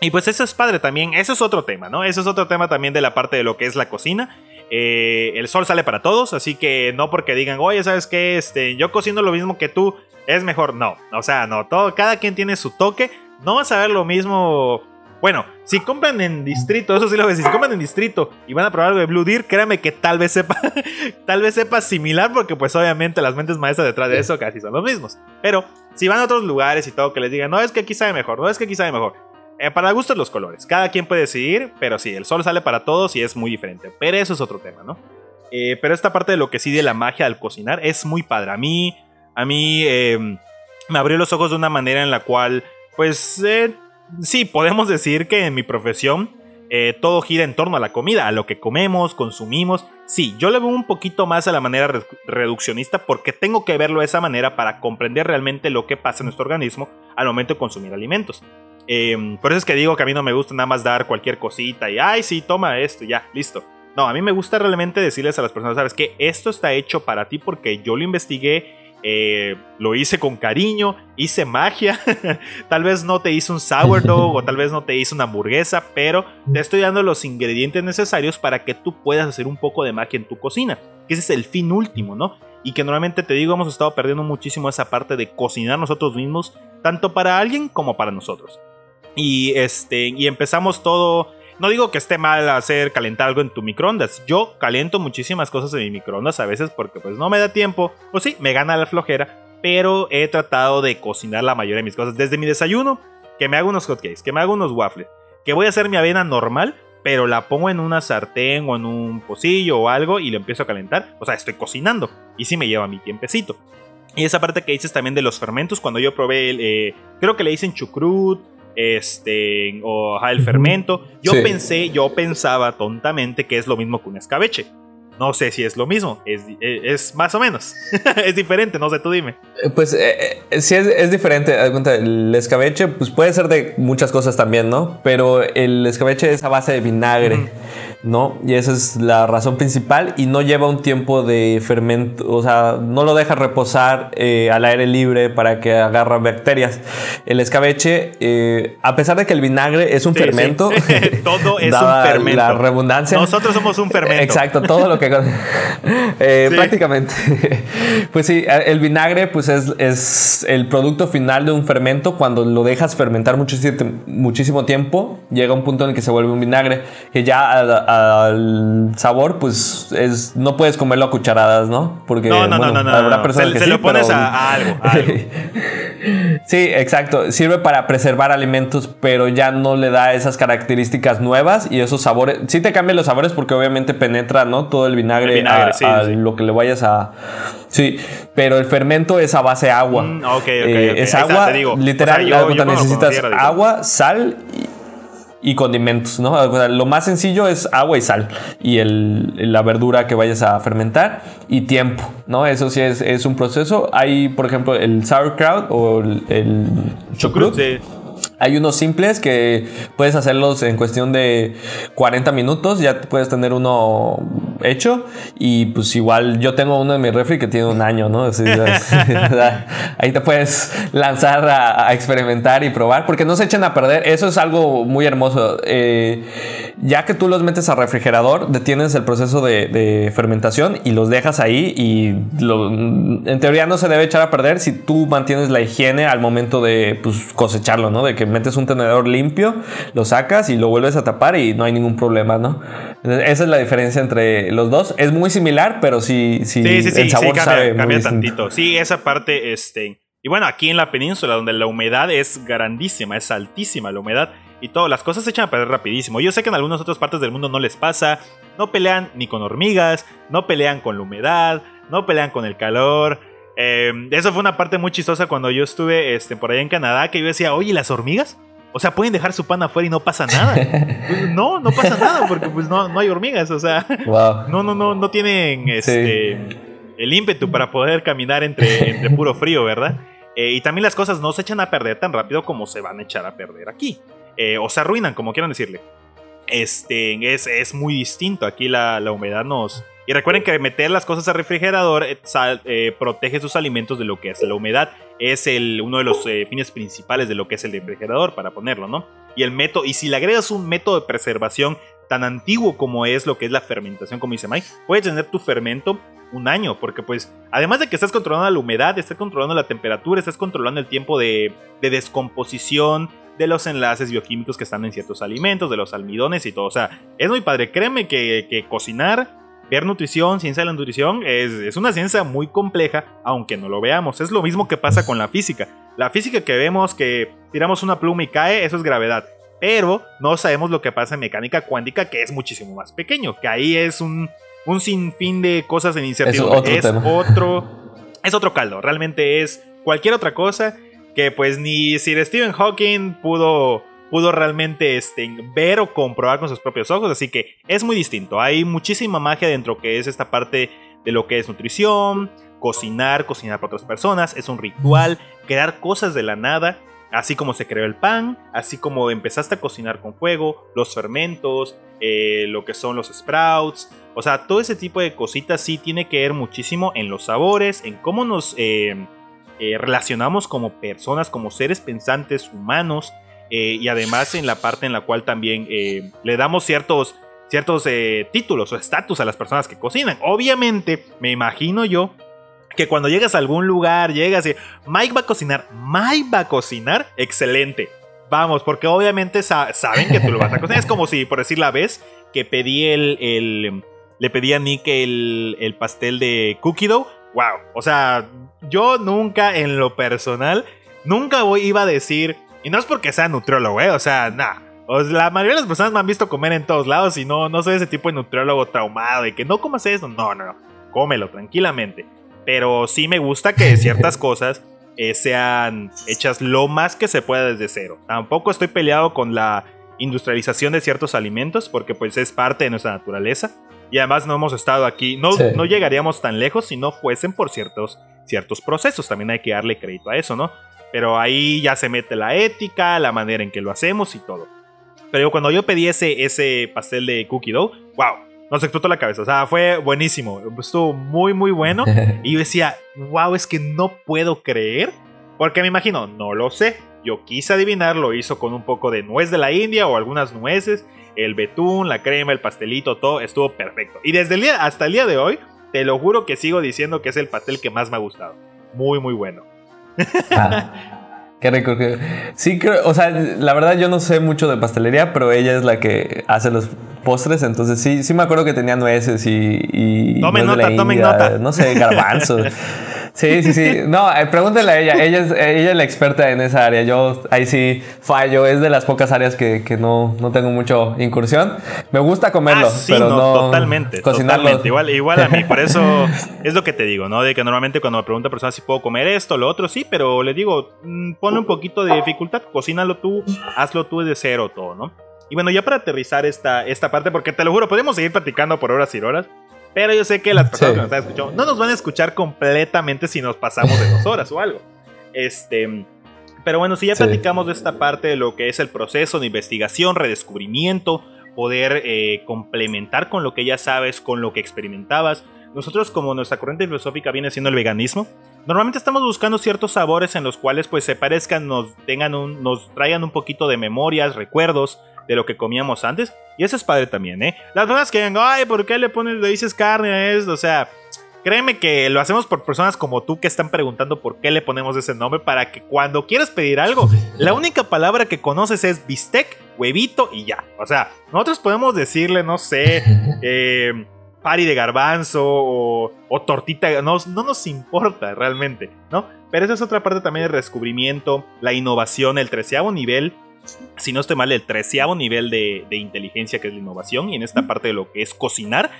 Y pues eso es padre también, eso es otro tema, ¿no? Eso es otro tema también de la parte de lo que es la cocina. Eh, el sol sale para todos, así que no porque digan, oye, ¿sabes qué? Este, yo cocino lo mismo que tú, es mejor. No, o sea, no, todo, cada quien tiene su toque. No vas a ver lo mismo Bueno, si compran en distrito, eso sí lo voy a decir, si compran en distrito y van a probar algo de Blue Deer, créanme que tal vez sepa, tal vez sepa similar, porque pues obviamente las mentes maestras detrás de eso casi son los mismos. Pero si van a otros lugares y todo, que les digan, no es que aquí sabe mejor, no es que aquí sabe mejor. Eh, para gustos los colores, cada quien puede decidir, pero sí, el sol sale para todos y es muy diferente. Pero eso es otro tema, ¿no? Eh, pero esta parte de lo que sí de la magia al cocinar es muy padre. A mí, a mí em, me abrió los ojos de una manera en la cual, pues, eh, sí, podemos decir que en mi profesión todo gira en torno a la comida, a lo que comemos, consumimos. Sí, yo le veo un poquito más a la manera reduccionista porque tengo que verlo de esa manera para comprender realmente lo que pasa en nuestro organismo al momento de consumir alimentos. Em, por eso es que digo que a mí no me gusta nada más dar cualquier cosita y, ay, sí, toma esto, ya, listo. No, a mí me gusta realmente decirles a las personas, sabes que esto está hecho para ti porque yo lo investigué eh, lo hice con cariño, hice magia. tal vez no te hice un sourdough o tal vez no te hice una hamburguesa, pero te estoy dando los ingredientes necesarios para que tú puedas hacer un poco de magia en tu cocina. Que ese es el fin último, ¿no? Y que normalmente te digo, hemos estado perdiendo muchísimo esa parte de cocinar nosotros mismos, tanto para alguien como para nosotros. Y este, y empezamos todo no digo que esté mal hacer calentar algo en tu microondas. Yo caliento muchísimas cosas en mi microondas a veces porque pues no me da tiempo. O sí, me gana la flojera. Pero he tratado de cocinar la mayoría de mis cosas. Desde mi desayuno, que me hago unos hotcakes, que me hago unos waffles, que voy a hacer mi avena normal, pero la pongo en una sartén o en un pocillo o algo y lo empiezo a calentar. O sea, estoy cocinando. Y sí me lleva mi tiempecito. Y esa parte que dices también de los fermentos, cuando yo probé, el, eh, creo que le dicen chucrut, este, o el fermento. Yo pensé, yo pensaba tontamente que es lo mismo que un escabeche. No sé si es lo mismo, es, es, más o menos. es diferente, no sé, tú dime. Eh, pues eh, eh, sí es, es diferente. El escabeche pues puede ser de muchas cosas también, ¿no? Pero el escabeche es a base de vinagre. ¿No? Y esa es la razón principal y no lleva un tiempo de fermento, o sea, no lo deja reposar eh, al aire libre para que agarra bacterias. El escabeche, eh, a pesar de que el vinagre es un fermento, todo es un fermento. La redundancia. Nosotros somos un fermento. Exacto, todo lo que... Eh, prácticamente. pues sí, el vinagre pues es, es, el producto final de un fermento cuando lo dejas fermentar muchísimo, muchísimo tiempo, llega un punto en el que se vuelve un vinagre, que ya al sabor, pues es, no puedes comerlo a cucharadas, ¿no? Porque no, no, no, no, habrá personas se, se lo pones a, algo. sí, exacto. Sirve para preservar alimentos, pero ya no le da esas características nuevas y esos sabores. Sí te cambian los sabores porque obviamente penetra, ¿no? Todo el vinagre, a, lo que le vayas a. Sí, pero el fermento es a base de agua. Mm, ok, ok. Eh, es agua, literal. necesitas agua, sal y y condimentos, ¿no? lo más sencillo es agua y sal y el, la verdura que vayas a fermentar y tiempo, ¿no? Eso sí es, un proceso. Hay, por ejemplo, el sauerkraut o el, el chucrut. Hay unos simples que puedes hacerlos en cuestión de 40 minutos, ya puedes tener uno hecho y pues igual yo tengo uno en mi refri que tiene un año, ¿no? ahí te puedes lanzar a, experimentar y probar porque no se echan a perder, eso es algo muy hermoso. Eh, ya que tú los metes al refrigerador, detienes el proceso de, fermentación y los dejas ahí y en teoría no se debe echar a perder si tú mantienes la higiene al momento de pues, cosecharlo, ¿no? De que metes un tenedor limpio, lo sacas y lo vuelves a tapar y no hay ningún problema, ¿no? Esa es la diferencia entre los dos. Es muy similar, pero sí, sí, sí, sí el sabor cambia, cambia tantito. Sí, esa parte, este... Y bueno, aquí en la península, donde la humedad es grandísima, es altísima la humedad, y todo, las cosas se echan a perder rapidísimo. Yo sé que en algunas otras partes del mundo no les pasa, no pelean ni con hormigas, no pelean con la humedad, no pelean con el calor. Em, eso fue una parte muy chistosa cuando yo estuve este, por allá en Canadá, que yo decía, oye, ¿las hormigas? O sea, pueden dejar su pan afuera y no pasa nada. Pues, no, no pasa nada porque pues no, no hay hormigas. O sea, no, no, no, no tienen este, el ímpetu para poder caminar entre, entre puro frío, ¿verdad? Eh, y también las cosas no se echan a perder tan rápido como se van a echar a perder aquí. Eh, o se arruinan, como quieran decirle. Este, es, es muy distinto. Aquí la, la, humedad nos... Y recuerden que meter las cosas al refrigerador eh, eh, protege sus alimentos de lo que es la humedad. Es el, uno de los fines principales de lo que es el refrigerador, para ponerlo, ¿no? Y el método, y si le agregas un método de preservación tan antiguo como es lo que es la fermentación, como dice Mike, puedes tener tu fermento un año, porque pues además de que estás controlando la humedad, estás controlando la temperatura, estás controlando el tiempo de, de descomposición, de los enlaces bioquímicos que están en ciertos alimentos, de los almidones y todo. O sea, es muy padre. Créeme que, que cocinar, ver nutrición, ciencia de la nutrición, es, es, una ciencia muy compleja, aunque no lo veamos. Es lo mismo que pasa con la física. La física que vemos que tiramos una pluma y cae, eso es gravedad. Pero no sabemos lo que pasa en mecánica cuántica, que es muchísimo más pequeño, que ahí es un, un sinfín de cosas en incertidumbre. Es, otro, es otro caldo. Realmente es cualquier otra cosa que pues ni Sir Stephen Hawking pudo, pudo realmente este, ver o comprobar con sus propios ojos, así que es muy distinto. Hay muchísima magia dentro que es esta parte de lo que es nutrición, cocinar, cocinar para otras personas, es un ritual, crear cosas de la nada, así como se creó el pan, así como empezaste a cocinar con fuego, los fermentos, eh, lo que son los sprouts, o sea, todo ese tipo de cositas sí tiene que ver muchísimo en los sabores, en cómo nos... Eh, eh, relacionamos como personas, como seres pensantes humanos, eh, y además en la parte en la cual también eh, le damos ciertos, ciertos títulos o estatus a las personas que cocinan. Obviamente, me imagino yo que cuando llegas a algún lugar, llegas y Mike va a cocinar, Mike va a cocinar, excelente. Vamos, porque obviamente saben que tú lo vas a cocinar. Es como si, por decir la vez, que pedí el, el le pedí a Nick el, el pastel de cookie dough wow. O sea, yo nunca en lo personal, nunca voy, iba a decir, y no es porque sea nutriólogo, ¿eh? O sea, nada. la mayoría de las personas me han visto comer en todos lados y no, no soy ese tipo de nutriólogo traumado de que no comas eso. No, no, no. Cómelo tranquilamente. Pero sí me gusta que ciertas cosas eh, sean hechas lo más que se pueda desde cero. Tampoco estoy peleado con la industrialización de ciertos alimentos porque pues es parte de nuestra naturaleza. Y además no hemos estado aquí, no, no llegaríamos tan lejos si no fuesen por ciertos, ciertos procesos. También hay que darle crédito a eso, ¿no? Pero ahí ya se mete la ética, la manera en que lo hacemos y todo. Pero cuando yo pedí ese, ese pastel de cookie dough, wow, nos explotó la cabeza. O sea, fue buenísimo. Estuvo muy, muy bueno. Y yo decía, wow, es que no puedo creer. Porque me imagino, no lo sé. Yo quise adivinar, lo hizo con un poco de nuez de la India o algunas nueces el betún, la crema, el pastelito, todo estuvo perfecto. Y desde el día hasta el día de hoy, te lo juro que sigo diciendo que es el pastel que más me ha gustado. Muy, muy bueno. Ah, qué rico. Sí, creo, o sea, la verdad yo no sé mucho de pastelería, pero ella es la que hace los postres, entonces sí, sí me acuerdo que tenía nueces y... y tomen nota, tomen nota. No sé, garbanzos. Sí, sí, sí. No, eh, pregúntele a ella. Ella es, ella es la experta en esa área. Yo ahí sí fallo. Es de las pocas áreas que, que no, no, tengo mucho incursión. Me gusta comerlo, ah, pero no, Totalmente, totalmente. Igual, igual a mí. Por eso es lo que te digo, ¿no? De que normalmente cuando me pregunta a personas si puedo comer esto, lo otro, sí, pero le digo, mm, ponle un poquito de dificultad. Cocínalo tú, hazlo tú de cero todo, ¿no? Y bueno, ya para aterrizar esta, esta parte, porque te lo juro, podemos seguir platicando por horas y horas. Pero yo sé que las personas que nos están escuchando no nos van a escuchar completamente si nos pasamos de dos horas o algo. Este. Pero bueno, si ya platicamos de esta parte de lo que es el proceso de investigación, redescubrimiento, poder eh, complementar con lo que ya sabes, con lo que experimentabas. Nosotros, como nuestra corriente filosófica viene siendo el veganismo, normalmente estamos buscando ciertos sabores en los cuales pues se parezcan, nos tengan un, nos traigan un poquito de memorias, recuerdos, de lo que comíamos antes. Y eso es padre también, ¿eh? Las personas que digan, ay, ¿por qué le pones, le dices carne a esto? O sea, créeme que lo hacemos por personas como tú que están preguntando por qué le ponemos ese nombre para que cuando quieras pedir algo, la única palabra que conoces es bistec, huevito y ya. O sea, nosotros podemos decirle, no sé, eh, pari de garbanzo o, o tortita, no, no, nos importa realmente, ¿no? Pero esa es otra parte también del descubrimiento, la innovación, el treceavo nivel si no estoy mal, el treceavo nivel de, inteligencia que es la innovación y en esta parte de lo que es cocinar.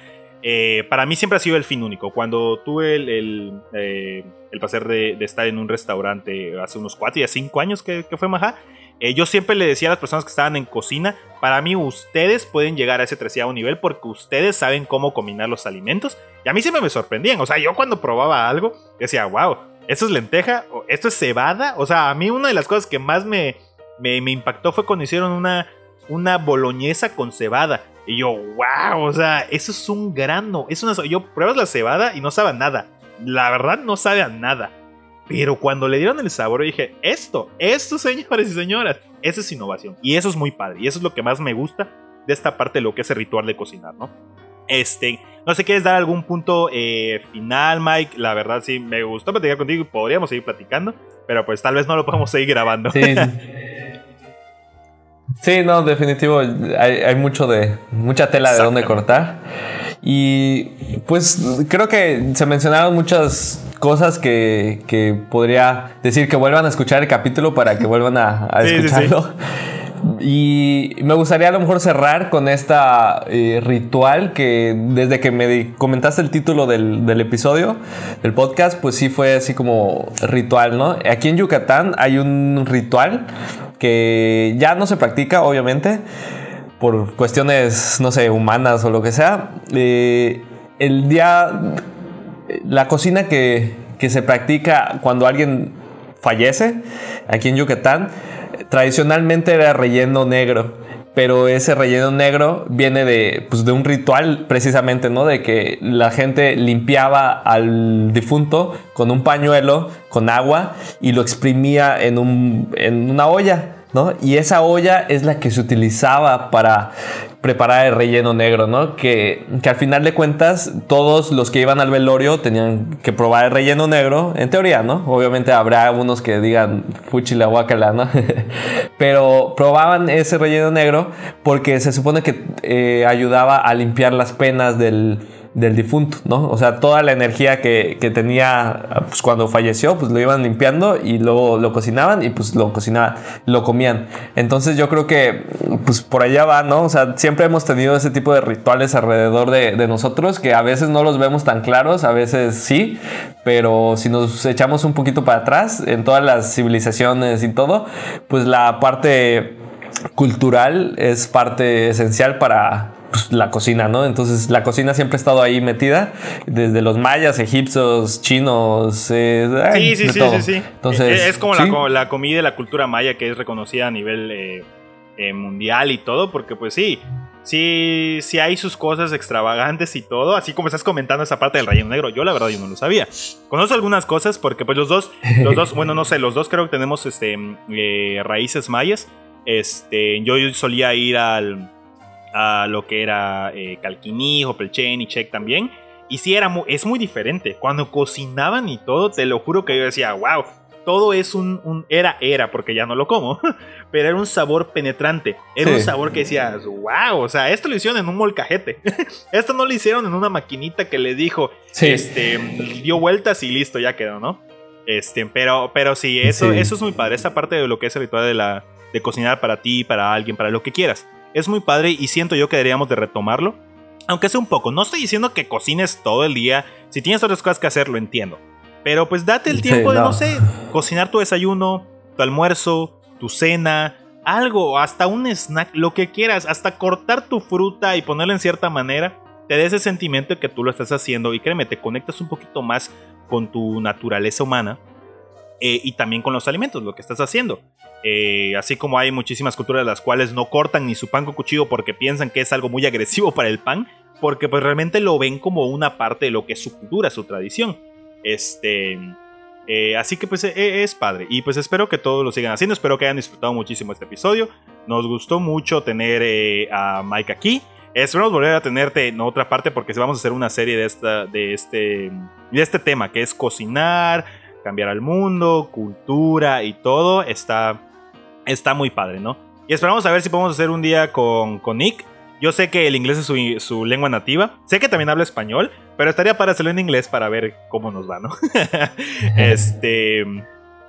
Eh, para mí siempre ha sido el fin único. Cuando tuve el, el, eh, placer de, estar en un restaurante hace unos 4 y 5 años que, fue Maja, eh, yo siempre le decía a las personas que estaban en cocina, para mí ustedes pueden llegar a ese treceavo nivel porque ustedes saben cómo combinar los alimentos. Y a mí siempre me sorprendían. O sea, yo cuando probaba algo, decía, wow, esto es lenteja, esto es cebada. O sea, a mí una de las cosas que más me, me, impactó fue cuando hicieron una, una boloñesa con cebada. Y yo, wow, o sea, eso es un grano. Es una, yo pruebas la cebada y no sabe a nada. La verdad, no sabe a nada. Pero cuando le dieron el sabor, dije, esto, esto, señores y señoras, eso es innovación. Y eso es muy padre. Y eso es lo que más me gusta de esta parte de lo que es el ritual de cocinar, ¿no? Este, no sé, ¿quieres dar algún punto eh, final, Mike? La verdad, sí, me gustó platicar contigo y podríamos seguir platicando, pero pues tal vez no lo podemos seguir grabando. Sí, Sí, no, definitivo. Hay, mucho de, mucha tela de dónde cortar. Y pues creo que se mencionaron muchas cosas que, podría decir que vuelvan a escuchar el capítulo para que vuelvan a, escucharlo. Y me gustaría a lo mejor cerrar con esta eh, ritual que desde que me comentaste el título del, del, episodio, del podcast, pues sí fue así como ritual, ¿no? Aquí en Yucatán hay un ritual que ya no se practica, obviamente, por cuestiones, no sé, humanas o lo que sea. Eh, el día, la cocina que, que se practica cuando alguien fallece, aquí en Yucatán, tradicionalmente era relleno negro, pero ese relleno negro viene de, pues, de un ritual precisamente, ¿no? De que la gente limpiaba al difunto con un pañuelo, con agua, y lo exprimía en, un, en una olla. ¿no? Y esa olla es la que se utilizaba para preparar el relleno negro, ¿no? Que, al final de cuentas todos los que iban al velorio tenían que probar el relleno negro, en teoría, ¿no? Obviamente habrá unos que digan fuchi la guacala, ¿no? Pero probaban ese relleno negro porque se supone que eh, ayudaba a limpiar las penas del del difunto, ¿no? O sea, toda la energía que, tenía pues, cuando falleció, pues lo iban limpiando y luego lo cocinaban y pues lo cocinaban, lo comían. Entonces yo creo que pues por allá va, ¿no? O sea, siempre hemos tenido ese tipo de rituales alrededor de, de nosotros que a veces no los vemos tan claros, a veces sí, pero si nos echamos un poquito para atrás en todas las civilizaciones y todo, pues la parte cultural es parte esencial para pues, la cocina, ¿no? Entonces la cocina siempre ha estado ahí metida, desde los mayas, egipcios, chinos. Eh, sí, sí, sí, sí, sí, Entonces, es como la, la, comida de la cultura maya que es reconocida a nivel eh, eh, mundial y todo, porque pues sí, sí, sí hay sus cosas extravagantes y todo, así como estás comentando esa parte del relleno negro, yo la verdad yo no lo sabía. Conozco algunas cosas porque pues los dos, los dos, bueno, no sé, los dos creo que tenemos este, raíces mayas. Este, yo solía ir al a lo que era eh, Calquini, Hopelchen y Check también. Y sí, era es muy diferente. Cuando cocinaban y todo, te lo juro que yo decía, wow, todo es un, era, era, porque ya no lo como, pero era un sabor penetrante. Era un sabor que decías, wow, o sea, esto lo hicieron en un molcajete. esto no lo hicieron en una maquinita que le dijo, este, dio vueltas y listo, ya quedó, ¿no? Este, pero, pero sí, eso, eso es muy padre. Esta parte de lo que es el ritual de, la, de cocinar para ti, para alguien, para lo que quieras. Es muy padre y siento yo que deberíamos de retomarlo. Aunque sea un poco, no estoy diciendo que cocines todo el día. Si tienes otras cosas que hacer, lo entiendo. Pero pues date el tiempo de, no sé, cocinar tu desayuno, tu almuerzo, tu cena, algo, hasta un snack, lo que quieras, hasta cortar tu fruta y ponerla en cierta manera, te dé ese sentimiento de que tú lo estás haciendo y créeme, te conectas un poquito más con tu naturaleza humana eh, y también con los alimentos, lo que estás haciendo. Eh, así como hay muchísimas culturas las cuales no cortan ni su pan con cuchillo porque piensan que es algo muy agresivo para el pan, porque pues realmente lo ven como una parte de lo que es su cultura, su tradición. Este, eh, así que pues e, es padre y pues espero que todos lo sigan haciendo, espero que hayan disfrutado muchísimo este episodio. Nos gustó mucho tener a Mike aquí. Esperamos volver a tenerte en otra parte porque vamos a hacer una serie de, esta, de, este, de este tema que es cocinar, cambiar al mundo, cultura y todo, está, está muy padre, ¿no? Y esperamos a ver si podemos hacer un día con, con Nick. Yo sé que el inglés es su, lengua nativa. Sé que también habla español, pero estaría para hacerlo en inglés para ver cómo nos va, ¿no? este.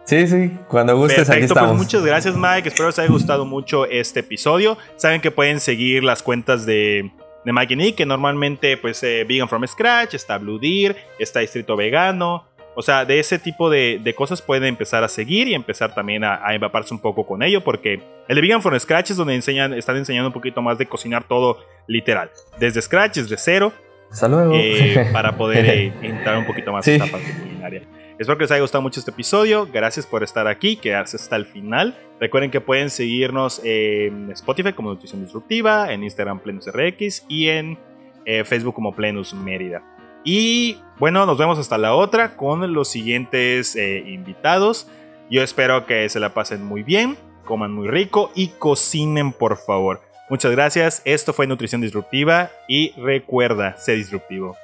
Sí, sí, cuando gustes aquí pues estamos. Pues muchas gracias, Mike. Espero les haya gustado mucho este episodio. Saben que pueden seguir las cuentas de, de Mike y Nick, que normalmente, pues, eh, Vegan from Scratch, está Blue Deer, está Distrito Vegano, o sea, de ese tipo de, cosas pueden empezar a seguir y empezar también a, empaparse un poco con ello, porque el de Vegan from Scratch es donde enseñan, están enseñando un poquito más de cocinar todo literal, desde scratch, desde cero. Hasta luego. Eh, para poder eh, entrar un poquito más en esta parte culinaria. Espero que les haya gustado mucho este episodio. Gracias por estar aquí, quedarse hasta el final. Recuerden que pueden seguirnos en Spotify como Nutrición Disruptiva, en Instagram PlenusRX y en eh, Facebook como Plenus Mérida. Y bueno, nos vemos hasta la otra con los siguientes eh, invitados. Yo espero que se la pasen muy bien, coman muy rico y cocinen por favor. Muchas gracias, esto fue Nutrición Disruptiva y recuerda, sé disruptivo.